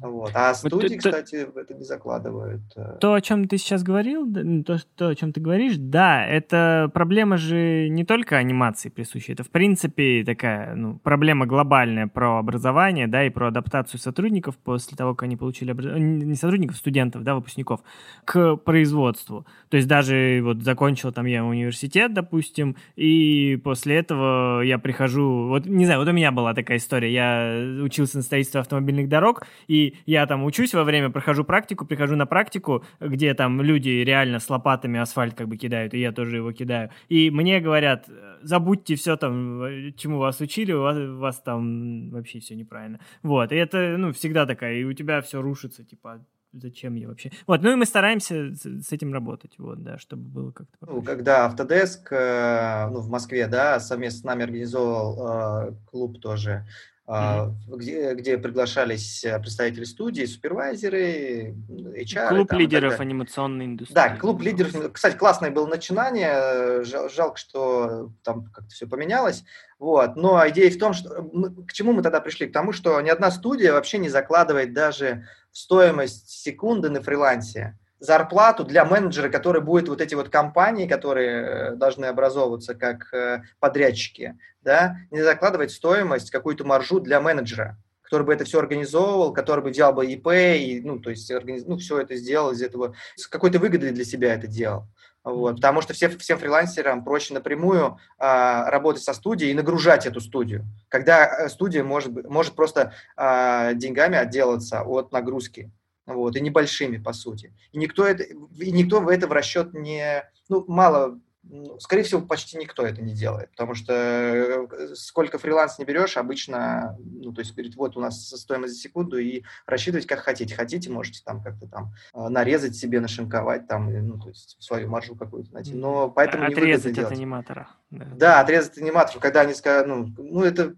Вот. А студии, вот, кстати, то, это не закладывают. Э. То, о чем ты сейчас говорил, то, то, о чем ты говоришь, да, это проблема же не только анимации присущая, это, в принципе, такая ну, проблема глобальная про образование, да, и про адаптацию сотрудников после того, как они получили образование, не сотрудников, студентов, да, выпускников, к производству. То есть даже вот закончил там я университет, допустим, и после этого я прихожу, вот, не знаю, вот у меня была такая история, я учился на строительстве автомобильных дорог, и я там учусь во время, прохожу практику, прихожу на практику, где там люди реально с лопатами асфальт как бы кидают, и я тоже его кидаю. И мне говорят, забудьте все там, чему вас учили, у вас, у вас там вообще все неправильно. Вот, и это, ну, всегда такая, и у тебя все рушится, типа, зачем я вообще. Вот, ну и мы стараемся с этим работать, вот, да, чтобы было как-то. Ну, когда Autodesk, э, ну, в Москве, да, совместно с нами организовал э, клуб тоже mm-hmm. где, где приглашались э, представители студии, супервайзеры, HR. Клуб там, лидеров анимационной индустрии. Да, клуб лидеров. Кстати, классное было начинание. Жал, жалко, что там как-то все поменялось. Вот. Но идея в том, что мы, к чему мы тогда пришли? К тому, что ни одна студия вообще не закладывает даже в стоимость секунды на фрилансе зарплату для менеджера, который будет вот эти вот компании, которые э, должны образовываться как э, подрядчики, да, не закладывать стоимость, какую-то маржу для менеджера, который бы это все организовывал, который бы делал бы ИП, и, ну, то есть, организ... ну, все это сделал из этого, с какой-то выгодой для себя это делал. Вот, потому что все, всем фрилансерам проще напрямую а, работать со студией и нагружать эту студию, когда э, студия может, может просто а, деньгами отделаться от нагрузки вот, и небольшими, по сути. И никто, это, и никто в это в расчет не... Ну, мало ну, скорее всего, почти никто это не делает, потому что э, сколько фриланс не берешь, обычно, ну, то есть, говорит, вот у нас стоимость за секунду, и рассчитывать как хотите. Хотите, можете там как-то там э, нарезать себе, нашинковать там, ну, то есть, свою маржу какую-то найти, но поэтому Отрезать не от аниматора. Да. да, отрезать аниматоров, когда они скажут, ну, ну, это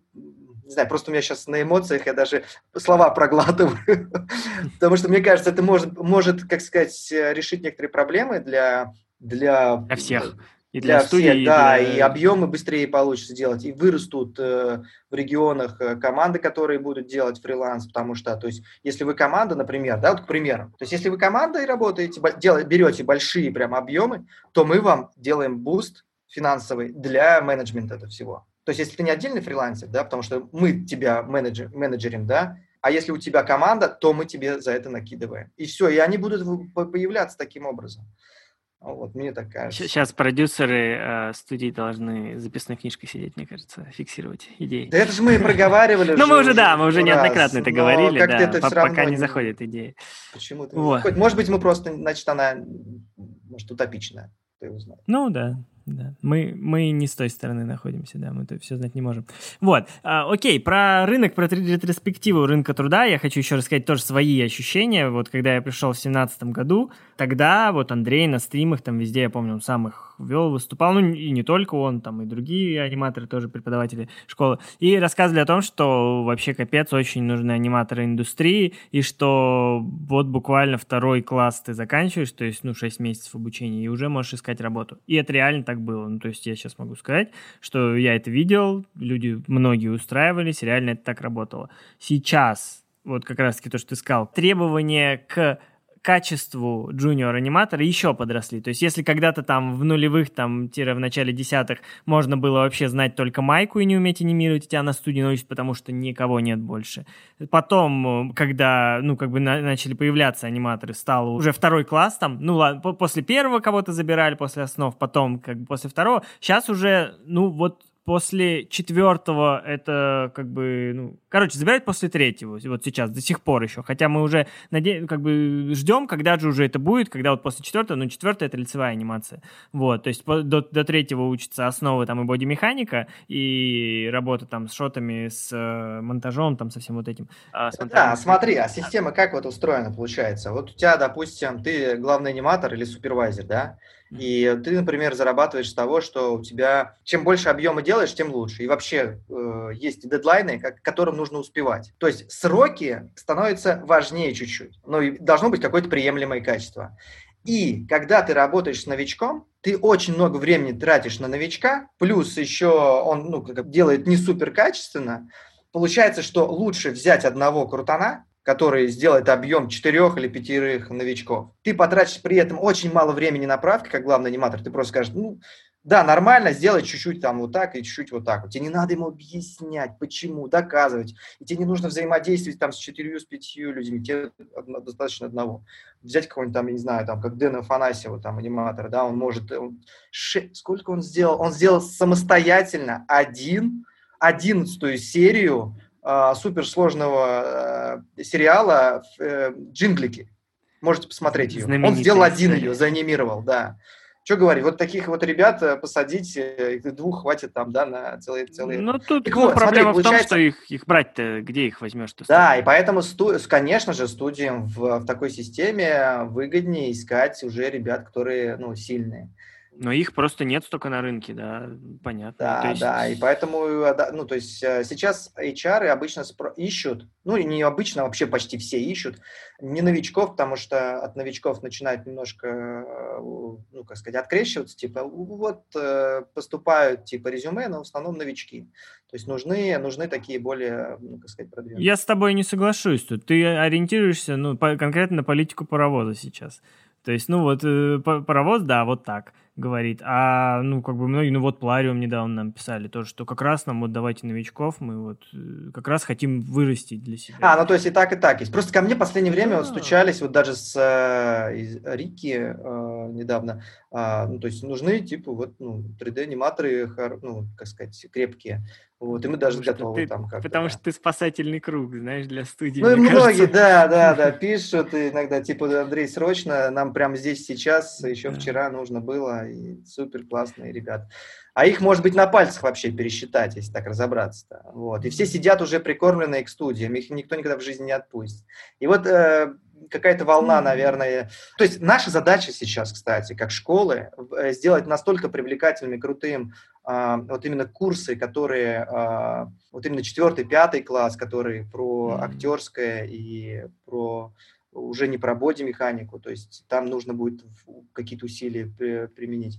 не знаю, просто у меня сейчас на эмоциях я даже слова проглатываю, потому что мне кажется, это может, может, как сказать, решить некоторые проблемы для для, для всех. И для, для студии, всех, да, для... и объемы быстрее получится делать, и вырастут э, в регионах э, команды, которые будут делать фриланс, потому что, то есть, если вы команда, например, да, вот к примеру, то есть, если вы командой работаете, дел, берете большие прям объемы, то мы вам делаем boost финансовый для менеджмента этого всего. То есть, если ты не отдельный фрилансер, да, потому что мы тебя менеджер, менеджерим, да, а если у тебя команда, то мы тебе за это накидываем. И все, и они будут появляться таким образом. Вот мне так кажется. Сейчас продюсеры э, студии должны записной книжкой сидеть, мне кажется, фиксировать идеи. Да это же мы и проговаривали. Ну, мы уже, да, мы уже неоднократно это говорили, да, пока не заходит идея. Почему-то Может быть, мы просто, значит, она, может, утопичная, ты. Ну, да. Да. Мы, мы не с той стороны находимся, да, мы это все знать не можем. Вот, а, окей, про рынок, про ретроспективу рынка труда я хочу еще рассказать тоже свои ощущения. Вот когда я пришел в 2017 году, тогда вот Андрей на стримах, там везде, я помню, он сам их вел, выступал, ну и не только он, там и другие аниматоры, тоже преподаватели школы, и рассказывали о том, что вообще капец, очень нужны аниматоры индустрии, и что вот буквально второй класс ты заканчиваешь, то есть, ну, 6 месяцев обучения, и уже можешь искать работу. И это реально так было. Ну, то есть я сейчас могу сказать, что я это видел, люди, многие устраивались, реально это так работало. Сейчас вот как раз-таки то, что ты сказал, требования к качеству джуниор-аниматора еще подросли. То есть если когда-то там в нулевых, там, тире в начале десятых можно было вообще знать только майку и не уметь анимировать, и тебя на студии научат, потому что никого нет больше. Потом, когда, ну, как бы на- начали появляться аниматоры, стал уже второй класс там, ну, ладно, после первого кого-то забирали, после основ, потом, как бы после второго. Сейчас уже, ну, вот после четвертого это как бы, ну, короче, забирать после третьего, вот сейчас, до сих пор еще. Хотя мы уже наде... как бы ждем, когда же уже это будет, когда вот после четвертого, ну, четвертая это лицевая анимация. Вот, то есть до, до третьего учатся основы там и бодимеханика, и работа там с шотами, с э, монтажом, там со всем вот этим. А, да, смотри, а система как вот устроена получается? Вот у тебя, допустим, ты главный аниматор или супервайзер, да? И ты, например, зарабатываешь с того, что у тебя чем больше объема делаешь, тем лучше. И вообще э, есть дедлайны, к которым нужно успевать. То есть сроки становятся важнее чуть-чуть. Но должно быть какое-то приемлемое качество. И когда ты работаешь с новичком, ты очень много времени тратишь на новичка, плюс еще он ну, делает не супер качественно, получается, что лучше взять одного крутана, который сделает объем четырех или пятерых новичков. Ты потратишь при этом очень мало времени на правки, как главный аниматор. Ты просто скажешь, ну, да, нормально, сделай чуть-чуть там вот так и чуть-чуть вот так. Тебе не надо ему объяснять, почему, доказывать. И тебе не нужно взаимодействовать там с четырью, с пятью людьми. Тебе достаточно одного. Взять какого-нибудь там, я не знаю, там, как Дэна Афанасьева, там, аниматор, да, он может... Он, ше, сколько он сделал? Он сделал самостоятельно один, одиннадцатую серию э, суперсложного э, сериала э, «Джинглики». Можете посмотреть ее. Он сделал один ее, заанимировал, да. Что говорить, вот таких вот ребят э, посадить, двух хватит там, да, на целые... целые... Ну, тут так вот, проблема смотри, в том, что их, их брать-то, где их возьмешь? -то да, и поэтому, сту... конечно же, студиям в, в такой системе выгоднее искать уже ребят, которые, ну, сильные. Но их просто нет столько на рынке, да, понятно. Да, есть... да, и поэтому, э, ну, то есть э, сейчас HR обычно ищут, ну, не обычно, вообще почти все ищут, не новичков, потому что от новичков начинают немножко, э, ну, как сказать, открещиваться, типа, вот поступают, типа, резюме, но в основном новички. То есть нужны, нужны такие более, ну, как сказать, продвинутые. Я с тобой не соглашусь тут. Ты ориентируешься, ну, по, конкретно на политику паровоза сейчас. То есть, ну, вот паровоз, да, вот так – говорит. А, ну, как бы многие, ну, вот Плариум недавно нам писали тоже, что как раз нам вот давайте новичков, мы вот э, как раз хотим вырастить для себя. А, ну, то есть и так, и так есть. Просто ко мне в последнее время вот стучались, вот даже с э, Рики э, недавно, э, ну, то есть нужны, типа, вот, ну, 3D-аниматоры, ну, как сказать, крепкие. Вот, и мы даже потому готовы ты, там как-то. Потому да. что ты спасательный круг, знаешь, для студии. Ну и многие, да, да, да, пишут иногда, типа, Андрей, срочно, нам прямо здесь сейчас, еще да. вчера нужно было, и супер классные ребят. А их, может быть, на пальцах вообще пересчитать, если так разобраться. -то. Вот. И все сидят уже прикормленные к студиям, их никто никогда в жизни не отпустит. И вот э, какая-то волна, наверное. То есть наша задача сейчас, кстати, как школы, э, сделать настолько привлекательным и крутым а, вот именно курсы, которые, а, вот именно четвертый, пятый класс, которые про актерское и про уже не про боди-механику, то есть там нужно будет какие-то усилия применить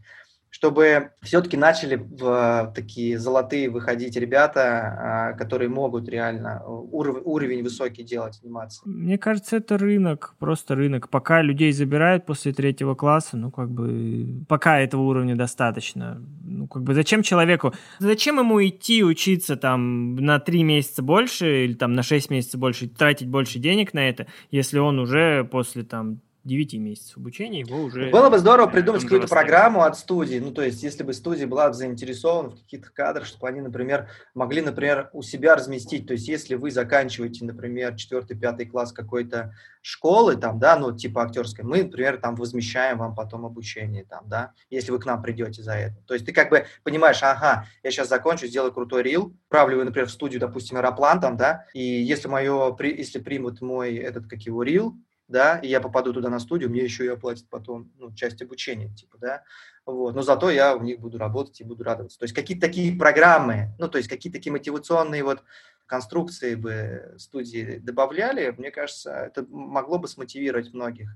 чтобы все-таки начали в такие золотые выходить ребята, а, которые могут реально уров- уровень высокий делать анимации. Мне кажется, это рынок, просто рынок. Пока людей забирают после третьего класса, ну, как бы, пока этого уровня достаточно. Ну, как бы, зачем человеку, зачем ему идти учиться там на три месяца больше или там на шесть месяцев больше, тратить больше денег на это, если он уже после там 9 месяцев обучения его уже... Было бы здорово придумать какую-то программу от студии, ну, то есть, если бы студия была заинтересована в каких-то кадрах, чтобы они, например, могли, например, у себя разместить, то есть, если вы заканчиваете, например, 4-5 класс какой-то школы, там, да, ну, типа актерской, мы, например, там возмещаем вам потом обучение, там, да, если вы к нам придете за это. То есть, ты как бы понимаешь, ага, я сейчас закончу, сделаю крутой рил, правлю, например, в студию, допустим, аэроплан там, да, и если мое, если примут мой этот, как его, рил, да, и я попаду туда на студию, мне еще и оплатят потом ну, часть обучения, типа, да, вот, но зато я у них буду работать и буду радоваться. То есть какие-то такие программы, ну, то есть какие-то такие мотивационные вот конструкции бы студии добавляли, мне кажется, это могло бы смотивировать многих,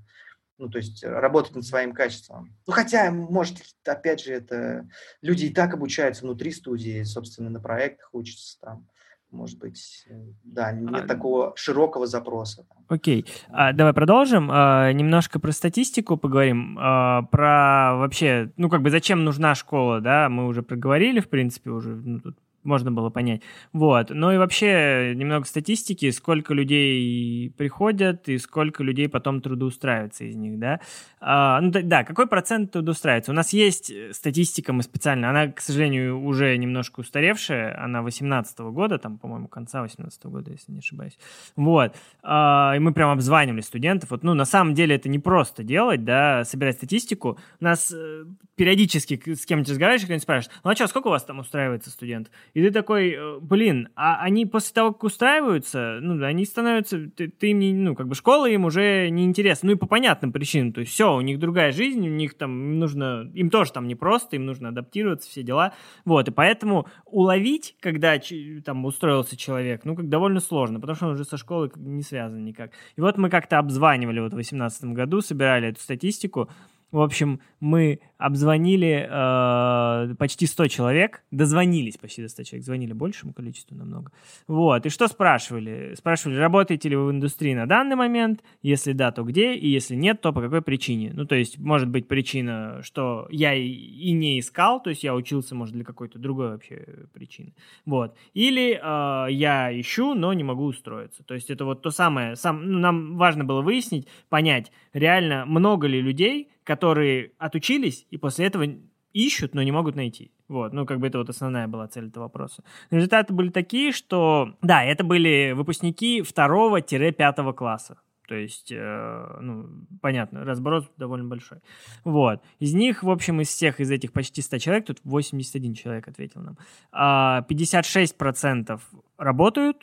ну, то есть работать над своим качеством. Ну, хотя, может, опять же, это люди и так обучаются внутри студии, собственно, на проектах учатся там, может быть, э, да, нет а... такого широкого запроса. Окей, а, давай продолжим. А, немножко про статистику поговорим. А, про вообще, ну как бы зачем нужна школа, да, мы уже проговорили, в принципе, уже ну, тут можно было понять. Вот. Ну и вообще немного статистики, сколько людей приходят и сколько людей потом трудоустраивается из них, да. А, ну да, какой процент трудоустраивается? У нас есть статистика, мы специально, она, к сожалению, уже немножко устаревшая, она 18 года, там, по-моему, конца 18 года, если не ошибаюсь. Вот. А, и мы прям обзванивали студентов. Вот, ну, на самом деле это не просто делать, да, собирать статистику. У нас э, периодически с кем-то разговариваешь, кто-нибудь спрашивает, ну а что, сколько у вас там устраивается студент? И ты такой, э, блин, а они после того, как устраиваются, ну, они становятся, ты, ты им не, ну, как бы школа им уже не интересна, ну, и по понятным причинам, то есть все, у них другая жизнь, у них там нужно, им тоже там непросто, им нужно адаптироваться, все дела, вот, и поэтому уловить, когда там устроился человек, ну, как довольно сложно, потому что он уже со школой не связан никак. И вот мы как-то обзванивали вот в 2018 году, собирали эту статистику, в общем, мы обзвонили э, почти 100 человек, дозвонились почти до 100 человек, звонили большему количеству намного. Вот, и что спрашивали? Спрашивали, работаете ли вы в индустрии на данный момент? Если да, то где? И если нет, то по какой причине? Ну, то есть, может быть причина, что я и, и не искал, то есть я учился, может, для какой-то другой вообще причины. Вот. Или э, я ищу, но не могу устроиться. То есть это вот то самое, сам, ну, нам важно было выяснить, понять, реально много ли людей, которые отучились и после этого ищут, но не могут найти. Вот, ну, как бы это вот основная была цель этого вопроса. Результаты были такие, что, да, это были выпускники второго-пятого класса. То есть, э, ну, понятно, разброс довольно большой. Вот. Из них, в общем, из всех, из этих почти 100 человек, тут 81 человек ответил нам, 56% а, работают,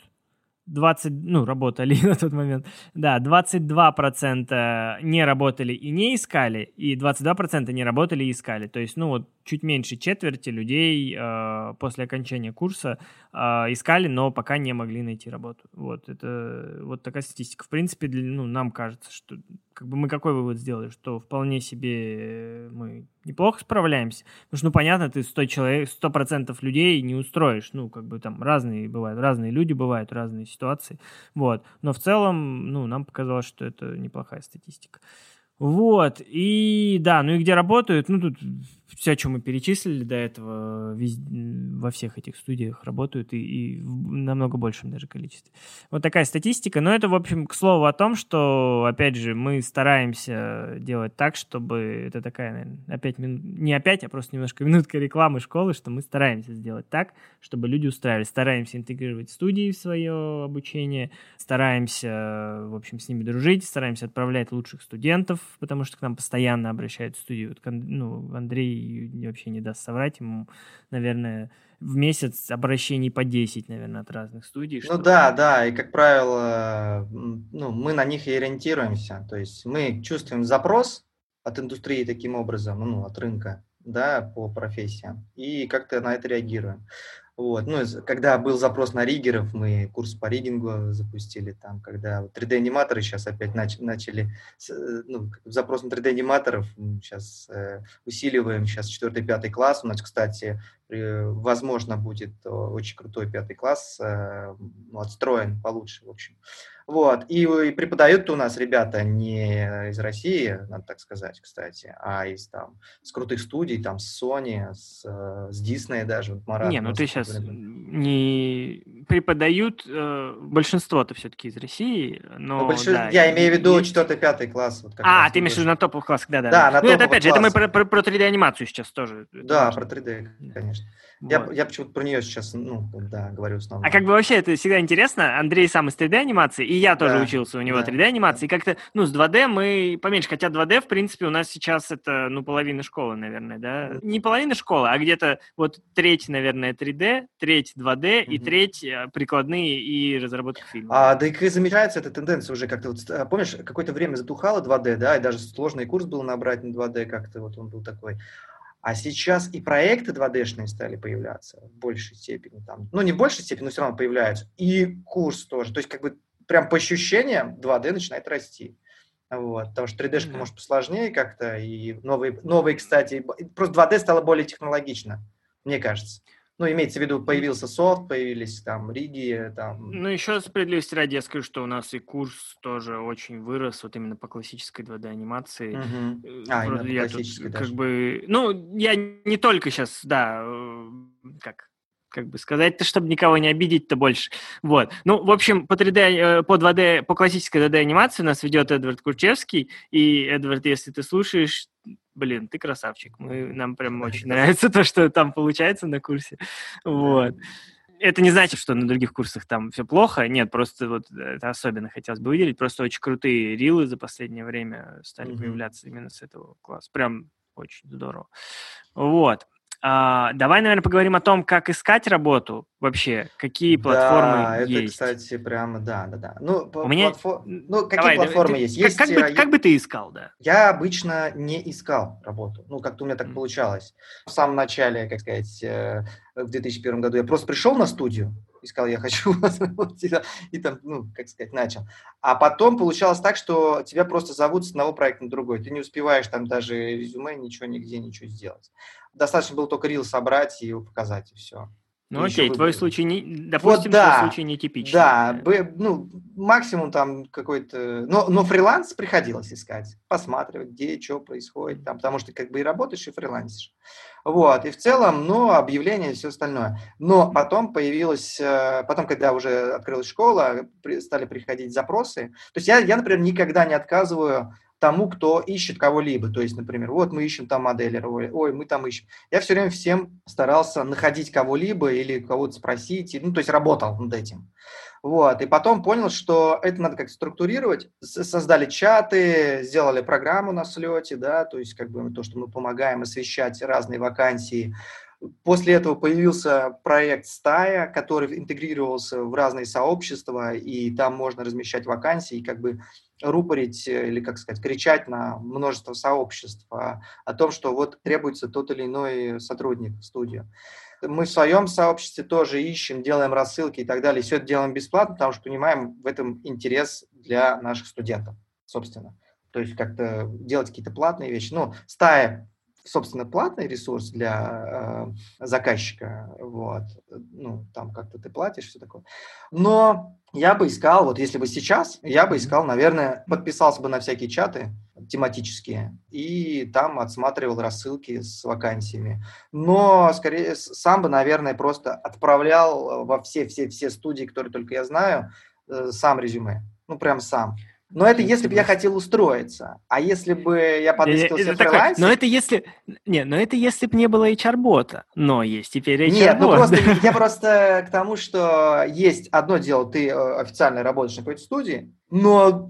20, ну, работали на тот момент, да, 22% не работали и не искали, и 22% не работали и искали. То есть, ну, вот чуть меньше четверти людей э, после окончания курса э, искали, но пока не могли найти работу. Вот, это вот такая статистика. В принципе, для, ну, нам кажется, что как бы мы какой вывод сделали, что вполне себе мы неплохо справляемся. Потому что, ну, понятно, ты 100 человек, 100% людей не устроишь. Ну, как бы там разные бывают, разные люди бывают, разные ситуации. Вот. Но в целом, ну, нам показалось, что это неплохая статистика. Вот, и да, ну и где работают, ну тут все, что мы перечислили до этого, вез... во всех этих студиях работают и, и в намного большем даже количестве. Вот такая статистика. Но это, в общем, к слову о том, что, опять же, мы стараемся делать так, чтобы это такая, наверное, опять мин... не опять, а просто немножко минутка рекламы школы, что мы стараемся сделать так, чтобы люди устраивались. Стараемся интегрировать студии в свое обучение, стараемся, в общем, с ними дружить, стараемся отправлять лучших студентов, потому что к нам постоянно обращаются студии. Вот, ну, Андрей вообще не даст соврать, ему, наверное, в месяц обращений по 10, наверное, от разных студий. Ну чтобы... да, да, и, как правило, ну, мы на них и ориентируемся. То есть мы чувствуем запрос от индустрии таким образом, ну, от рынка, да, по профессиям, и как-то на это реагируем. Вот. Ну, когда был запрос на риггеров, мы курс по риггингу запустили там, когда 3D-аниматоры сейчас опять нач- начали, э, ну, запрос на 3D-аниматоров сейчас э, усиливаем, сейчас 4-5 класс, у нас, кстати, возможно, будет очень крутой пятый класс, э, ну, отстроен получше, в общем. Вот. И, и преподают у нас ребята не из России, надо так сказать, кстати, а из там с крутых студий, там с Sony, с, с Disney даже. Вот Марат, не, ну ты сейчас не преподают, э, большинство-то все-таки из России, но... но большин... да, Я имею в виду есть... 4-5 класс. Вот а, ты имеешь в виду на топовых классах, да-да. Да, на ну это опять же, это мы про, про, про 3D-анимацию сейчас тоже. Да, про 3D, конечно. Я, я почему-то про нее сейчас, ну, да, говорю снова. А как бы вообще это всегда интересно. Андрей сам из 3D-анимации, и я тоже да, учился у него да, 3D-анимации. И как-то, ну, с 2D мы поменьше. Хотя 2D, в принципе, у нас сейчас это, ну, половина школы, наверное, да? Не половина школы, а где-то вот треть, наверное, 3D, треть 2D mm-hmm. и треть э, прикладные и разработка фильма. А, да и замечается эта тенденция уже как-то. Вот, а, помнишь, какое-то время затухало 2D, да, и даже сложный курс был набрать на 2D как-то, вот он был такой. А сейчас и проекты 2D-шные стали появляться в большей степени. Там, ну, не в большей степени, но все равно появляются. И курс тоже. То есть, как бы, прям по ощущениям 2D начинает расти. Вот, потому что 3D-шка mm-hmm. может посложнее как-то, и новые, новые, кстати, просто 2D стало более технологично, мне кажется. Ну, имеется в виду, появился софт, появились там риги, там... Ну, еще справедливости ради я скажу, что у нас и курс тоже очень вырос, вот именно по классической 2D-анимации. Угу. А, именно я классической тут, даже. как бы... Ну, я не только сейчас, да, э, как как бы сказать-то, чтобы никого не обидеть-то больше. Вот. Ну, в общем, по 3D, э, по 2D, по классической 2D анимации нас ведет Эдвард Курчевский. И, Эдвард, если ты слушаешь, блин, ты красавчик. Мы, нам прям очень нравится то, что там получается на курсе. Вот. Это не значит, что на других курсах там все плохо. Нет, просто вот это особенно хотелось бы выделить. Просто очень крутые рилы за последнее время стали mm-hmm. появляться именно с этого класса. Прям очень здорово. Вот. А, давай, наверное, поговорим о том, как искать работу вообще, какие платформы да, есть. это, кстати, прямо, да, да, да. Ну, У меня... платфор... ну какие давай, платформы ты, есть? есть? Как, бы, как бы ты искал, да? Я обычно не искал работу. Ну, как-то у меня так mm. получалось. В самом начале, как сказать, э, в 2001 году я просто пришел на студию, и сказал, я хочу и там, ну, как сказать, начал. А потом получалось так, что тебя просто зовут с одного проекта на другой. Ты не успеваешь там даже резюме, ничего, нигде, ничего сделать. Достаточно было только рил собрать и его показать, и все. Ну окей, твой случай, не, допустим, вот, да, твой случай нетипичный. Да, б, ну, максимум там какой-то... Но, но фриланс приходилось искать, посматривать, где, что происходит, там, потому что как бы и работаешь, и фрилансишь. Вот, и в целом, ну, объявления и все остальное. Но потом появилась, э, потом, когда уже открылась школа, стали приходить запросы. То есть я, я например, никогда не отказываю тому, кто ищет кого-либо. То есть, например, вот мы ищем там моделера, ой, мы там ищем. Я все время всем старался находить кого-либо или кого-то спросить, ну, то есть работал над этим. Вот, и потом понял, что это надо как структурировать. Создали чаты, сделали программу на слете, да, то есть как бы то, что мы помогаем освещать разные вакансии. После этого появился проект «Стая», который интегрировался в разные сообщества, и там можно размещать вакансии, и как бы рупорить э, или, как сказать, кричать на множество сообществ о, том, что вот требуется тот или иной сотрудник в студию. Мы в своем сообществе тоже ищем, делаем рассылки и так далее. Все это делаем бесплатно, потому что понимаем в этом интерес для наших студентов, собственно. То есть как-то делать какие-то платные вещи. Ну, стая собственно, платный ресурс для э, заказчика, вот, ну, там как-то ты платишь, все такое. Но я бы искал, вот если бы сейчас, я бы искал, наверное, подписался бы на всякие чаты тематические и там отсматривал рассылки с вакансиями. Но, скорее, сам бы, наверное, просто отправлял во все-все-все студии, которые только я знаю, э, сам резюме. Ну, прям сам. Но это если бы я хотел устроиться. А если бы я подыскался фрилансер... Но это если... Не, но это если бы не было HR-бота. Но есть теперь HR-бот. Нет, ну просто я просто к тому, что есть одно дело, ты э, официально работаешь на какой-то студии, но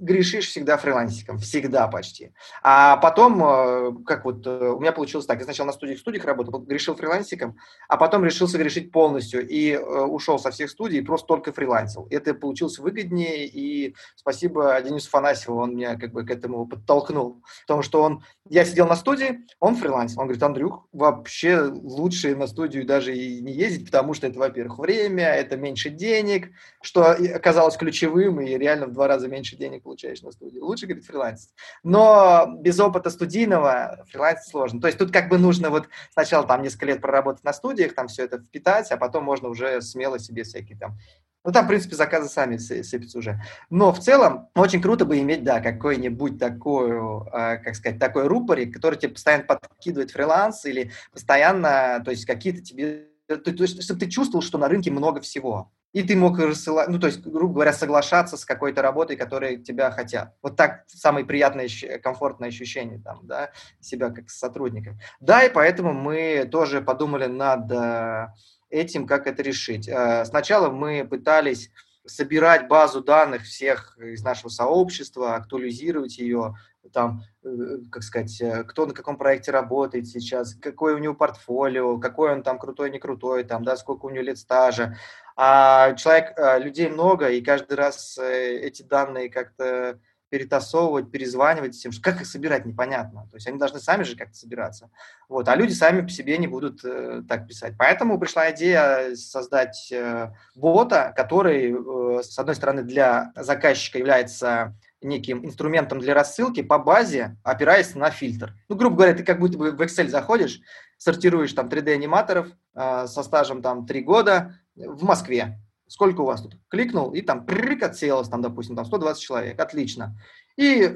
грешишь всегда фрилансиком, всегда почти. А потом, э, как вот э, у меня получилось так, я сначала на студиях студиях работал, грешил фрилансиком, а потом решился грешить полностью и э, ушел со всех студий, просто только фрилансил. Это получилось выгоднее, и спасибо Денису Фанасьеву, он меня как бы к этому подтолкнул. Потому что он, я сидел на студии, он фрилансил, он говорит, Андрюх, вообще лучше на студию даже и не ездить, потому что это, во-первых, время, это меньше денег, что оказалось ключевым, и реально в два раза меньше денег получаешь на студии. Лучше, говорит, фрилансить. Но без опыта студийного фрилансить сложно. То есть тут как бы нужно вот сначала там несколько лет проработать на студиях, там все это впитать, а потом можно уже смело себе всякие там ну, там, в принципе, заказы сами сыпятся уже. Но в целом очень круто бы иметь, да, какой-нибудь такой, э, как сказать, такой рупорик, который тебе постоянно подкидывает фриланс или постоянно, то есть какие-то тебе, то есть, чтобы ты чувствовал, что на рынке много всего и ты мог рассылать, ну, то есть, грубо говоря, соглашаться с какой-то работой, которой тебя хотят. Вот так самое приятное, комфортное ощущение там, да, себя как сотрудника. Да, и поэтому мы тоже подумали над э, этим, как это решить. Э, сначала мы пытались собирать базу данных всех из нашего сообщества, актуализировать ее, там, э, как сказать, кто на каком проекте работает сейчас, какое у него портфолио, какой он там крутой, не крутой, там, да, сколько у него лет стажа, а человек, а, людей много, и каждый раз э, эти данные как-то перетасовывать, перезванивать всем, как их собирать, непонятно. То есть они должны сами же как-то собираться. Вот. А люди сами по себе не будут э, так писать. Поэтому пришла идея создать э, бота, который, э, с одной стороны, для заказчика является неким инструментом для рассылки по базе, опираясь на фильтр. Ну, грубо говоря, ты как будто бы в Excel заходишь, сортируешь там 3D-аниматоров э, со стажем там 3 года, в Москве. Сколько у вас тут? Кликнул, и там прыг отсеялось, там, допустим, там 120 человек. Отлично. И э,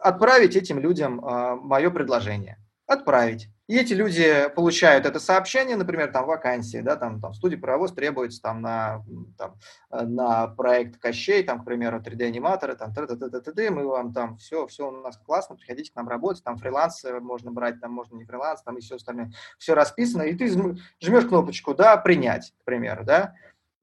отправить этим людям э, мое предложение. Отправить. И эти люди получают это сообщение, например, там вакансии, да, там, там студии паровоз требуется там на, там, на проект Кощей, там, к примеру, 3D-аниматоры, там, -т -т -т -т -т, мы вам там все, все у нас классно, приходите к нам работать, там фриланс можно брать, там можно не фриланс, там и все остальное, все расписано, и ты жмешь кнопочку, да, принять, к примеру, да,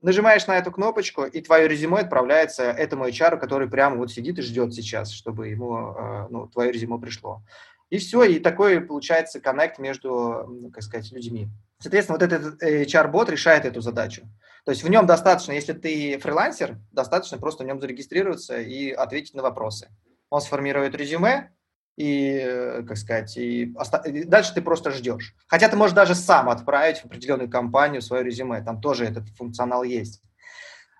нажимаешь на эту кнопочку, и твое резюме отправляется этому HR, который прямо вот сидит и ждет сейчас, чтобы ему, э, ну, твое резюме пришло. И все, и такой получается коннект между, как сказать, людьми. Соответственно, вот этот HR-бот решает эту задачу. То есть в нем достаточно, если ты фрилансер, достаточно просто в нем зарегистрироваться и ответить на вопросы. Он сформирует резюме, и, как сказать, и, оста... и дальше ты просто ждешь. Хотя ты можешь даже сам отправить в определенную компанию свое резюме, там тоже этот функционал есть.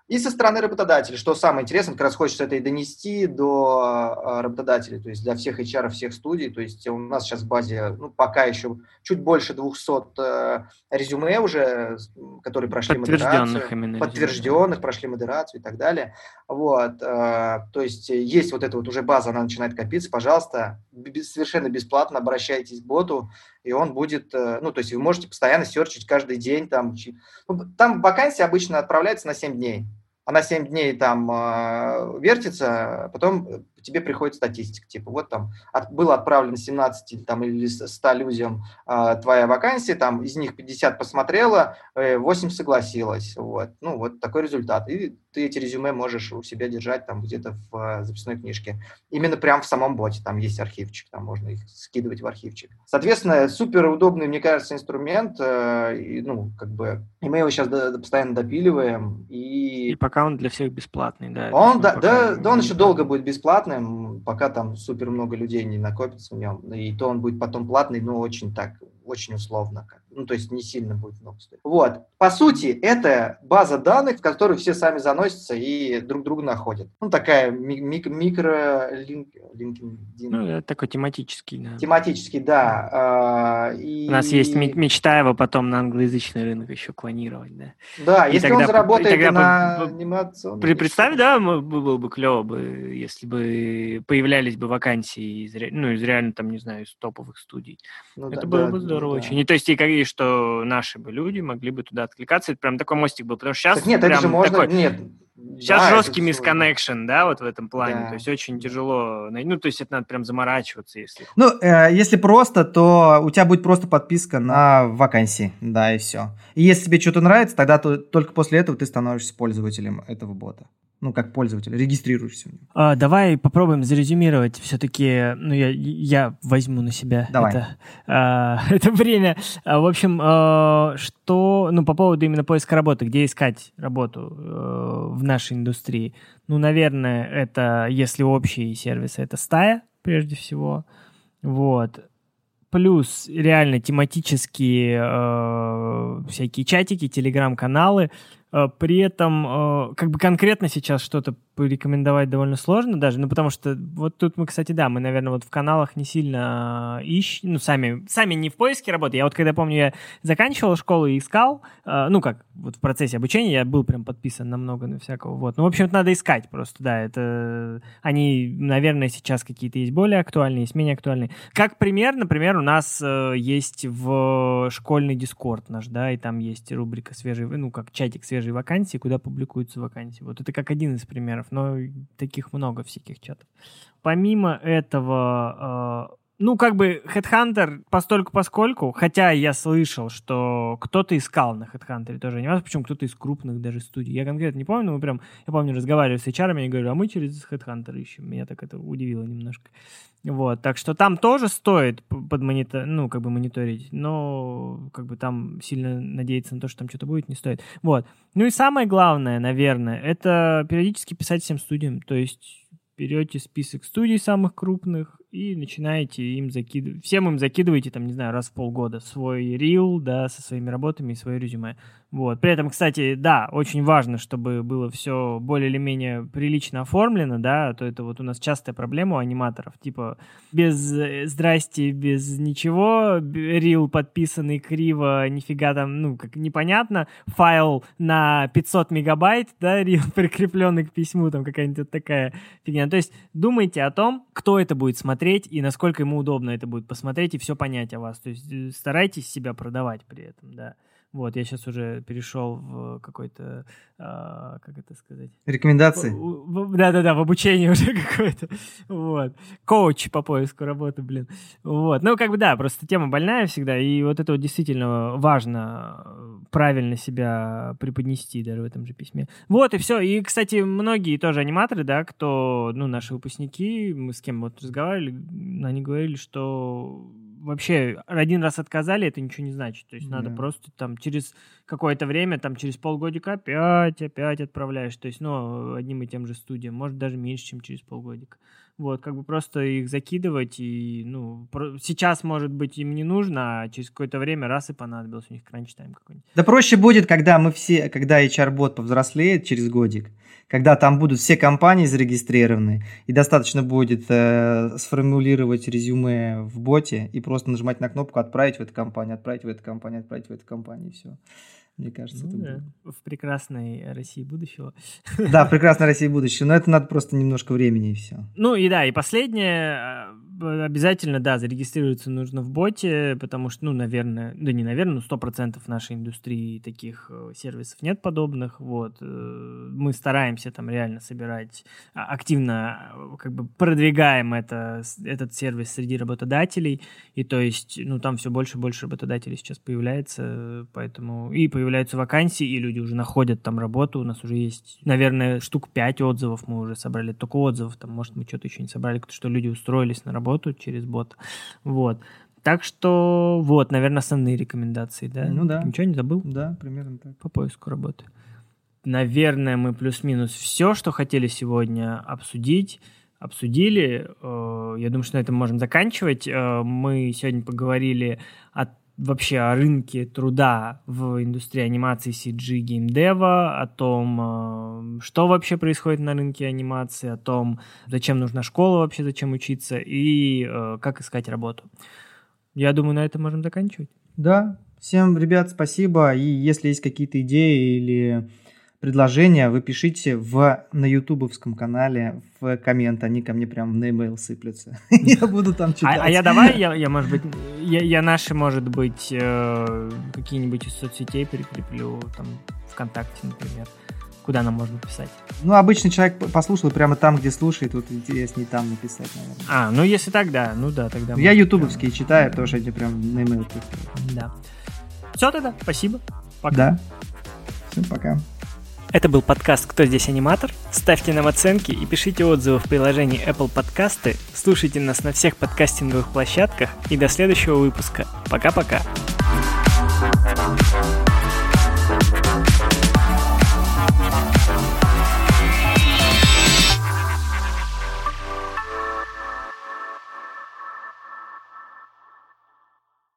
И со стороны работодателя, что самое интересное, как раз хочется это и донести до а, работодателей, то есть для всех HR, всех студий. То есть у нас сейчас в базе, ну, пока еще чуть больше 200 э, резюме уже, которые прошли подтвержденных модерацию. Подтвержденных, прошли модерацию и так далее. Вот, э, то есть есть вот эта вот уже база, она начинает копиться. Пожалуйста, совершенно бесплатно обращайтесь к боту, и он будет, э, ну, то есть вы можете постоянно серчить каждый день. Там, ну, там вакансия обычно отправляется на 7 дней. Она 7 дней там э, вертится, потом тебе приходит статистика, типа вот там от, было отправлено 17 там, или 100 людям э, твоя вакансия, там из них 50 посмотрела, э, 8 согласилась, вот, ну вот такой результат. И ты эти резюме можешь у себя держать там где-то в э, записной книжке. Именно прям в самом боте, там есть архивчик, там можно их скидывать в архивчик. Соответственно, супер удобный, мне кажется, инструмент, э, и, ну, как бы, и мы его сейчас до, постоянно допиливаем. И... и пока он для всех бесплатный, да. Он, да, да, да, он еще долго будет бесплатный, пока там супер много людей не накопится в нем. И то он будет потом платный, но очень так очень условно. Ну, то есть не сильно будет много стоить. Вот. По сути, это база данных, в которую все сами заносятся и друг друга находят. Ну, такая ми- ми- микро LinkedIn. Ну, такой тематический, да. Тематический, да. А, и... У нас есть мечта его потом на англоязычный рынок еще клонировать, да. Да, и если тогда, он заработает тогда на анимационном... При, представь, да, было бы клево бы, если бы появлялись бы вакансии из, ну, из реально, там, не знаю, из топовых студий. Ну, это да, было да, бы здорово да. очень. И то есть, и, и что наши бы люди могли бы туда откликаться. Это прям такой мостик был. Потому что сейчас так нет, прям это же можно... такой... Нет, Сейчас да, жесткий мисконнекшн, да, вот в этом плане. Да. То есть очень тяжело. Ну, то есть это надо прям заморачиваться, если. Ну, э, если просто, то у тебя будет просто подписка на вакансии, да, и все. И если тебе что-то нравится, тогда то, только после этого ты становишься пользователем этого бота ну, как пользователь, регистрируешься. А, давай попробуем зарезюмировать все-таки, ну, я, я возьму на себя давай. Это, а, это время. А, в общем, а, что, ну, по поводу именно поиска работы, где искать работу а, в нашей индустрии? Ну, наверное, это, если общие сервисы, это стая, прежде всего. Вот. Плюс реально тематические э, всякие чатики, телеграм-каналы. Э, при этом, э, как бы конкретно сейчас что-то порекомендовать довольно сложно даже, ну, потому что вот тут мы, кстати, да, мы, наверное, вот в каналах не сильно ищем, ну, сами, сами не в поиске работы. Я вот когда, помню, я заканчивал школу и искал, э, ну, как, вот в процессе обучения я был прям подписан на много на всякого, вот. Ну, в общем, надо искать просто, да, это, они, наверное, сейчас какие-то есть более актуальные, есть менее актуальные. Как пример, например, у нас э, есть в школьный дискорд наш, да, и там есть рубрика свежий, ну, как чатик свежие вакансии, куда публикуются вакансии. Вот это как один из примеров но таких много всяких чатов. Помимо этого, э, ну, как бы Headhunter постольку поскольку, хотя я слышал, что кто-то искал на Headhunter тоже не важно, почему кто-то из крупных даже студий. Я конкретно не помню, но мы прям, я помню, разговаривали с HR, и говорю, а мы через Headhunter ищем. Меня так это удивило немножко. Вот, так что там тоже стоит под монитор, ну, как бы мониторить, но как бы там сильно надеяться на то, что там что-то будет, не стоит. Вот. Ну и самое главное, наверное, это периодически писать всем студиям, то есть берете список студий самых крупных и начинаете им закидывать, всем им закидываете, там, не знаю, раз в полгода свой рил, да, со своими работами и свое резюме. Вот. При этом, кстати, да, очень важно, чтобы было все более или менее прилично оформлено, да, а то это вот у нас частая проблема у аниматоров, типа без э, здрасте, без ничего, рил подписанный криво, нифига там, ну, как непонятно, файл на 500 мегабайт, да, рил прикрепленный к письму, там какая-нибудь такая фигня. То есть думайте о том, кто это будет смотреть и насколько ему удобно это будет посмотреть и все понять о вас. То есть э, старайтесь себя продавать при этом, да. Вот, я сейчас уже перешел в какой-то, а, как это сказать? Рекомендации? Да-да-да, в обучение уже какое-то. Вот. Коуч по поиску работы, блин. Вот. Ну, как бы да, просто тема больная всегда, и вот это вот действительно важно э, правильно себя преподнести даже в этом же письме. Вот, и все. И, кстати, многие тоже аниматоры, да, кто, ну, наши выпускники, мы с кем вот разговаривали, они говорили, что вообще один раз отказали, это ничего не значит. То есть да. надо просто там через какое-то время, там через полгодика опять, опять отправляешь. То есть, ну, одним и тем же студиям. Может, даже меньше, чем через полгодика. Вот, как бы просто их закидывать и, ну, сейчас, может быть, им не нужно, а через какое-то время раз и понадобился у них кранч-тайм какой-нибудь. Да проще будет, когда мы все, когда HR-бот повзрослеет через годик, когда там будут все компании зарегистрированы, и достаточно будет э, сформулировать резюме в боте и просто нажимать на кнопку «Отправить в эту компанию», «Отправить в эту компанию», «Отправить в эту компанию», и все. Мне кажется, ну, это да. в прекрасной России будущего. Да, в прекрасной России будущего, но это надо просто немножко времени и все. Ну и да, и последнее, а, обязательно, да, зарегистрироваться нужно в боте, потому что, ну, наверное, да не наверное, но сто процентов нашей индустрии таких э, сервисов нет подобных, вот. Э, мы стараемся там реально собирать, а, активно э, как бы продвигаем это, этот сервис среди работодателей, и то есть, ну, там все больше и больше работодателей сейчас появляется, поэтому и появляются вакансии, и люди уже находят там работу, у нас уже есть, наверное, штук пять отзывов мы уже собрали, только отзывов, там, может, мы что-то еще не собрали, что люди устроились на работу, работу через бот. Вот. Так что вот, наверное, основные рекомендации, да? Ну да. Ничего не забыл? Да, примерно так. По поиску работы. Наверное, мы плюс-минус все, что хотели сегодня обсудить, обсудили. Э, я думаю, что на этом можем заканчивать. Э, мы сегодня поговорили о вообще о рынке труда в индустрии анимации CG геймдева, о том, э, что вообще происходит на рынке анимации, о том, зачем нужна школа вообще, зачем учиться и э, как искать работу. Я думаю, на этом можем заканчивать. Да, всем, ребят, спасибо. И если есть какие-то идеи или предложения, вы пишите в, на ютубовском канале в коммент, они ко мне прям на email сыплются. Я буду там читать. А, а я давай, я, я может быть, я, я наши, может быть, э, какие-нибудь из соцсетей прикреплю, там, ВКонтакте, например. Куда нам можно писать? Ну, обычный человек послушал прямо там, где слушает, вот интереснее там написать, наверное. А, ну если так, да, ну да, тогда... Я ютубовские прям... читаю, что эти прям на email Да. Все тогда, спасибо. Пока. Да. Всем пока. Это был подкаст «Кто здесь аниматор?». Ставьте нам оценки и пишите отзывы в приложении Apple Podcasts. Слушайте нас на всех подкастинговых площадках. И до следующего выпуска. Пока-пока. thank you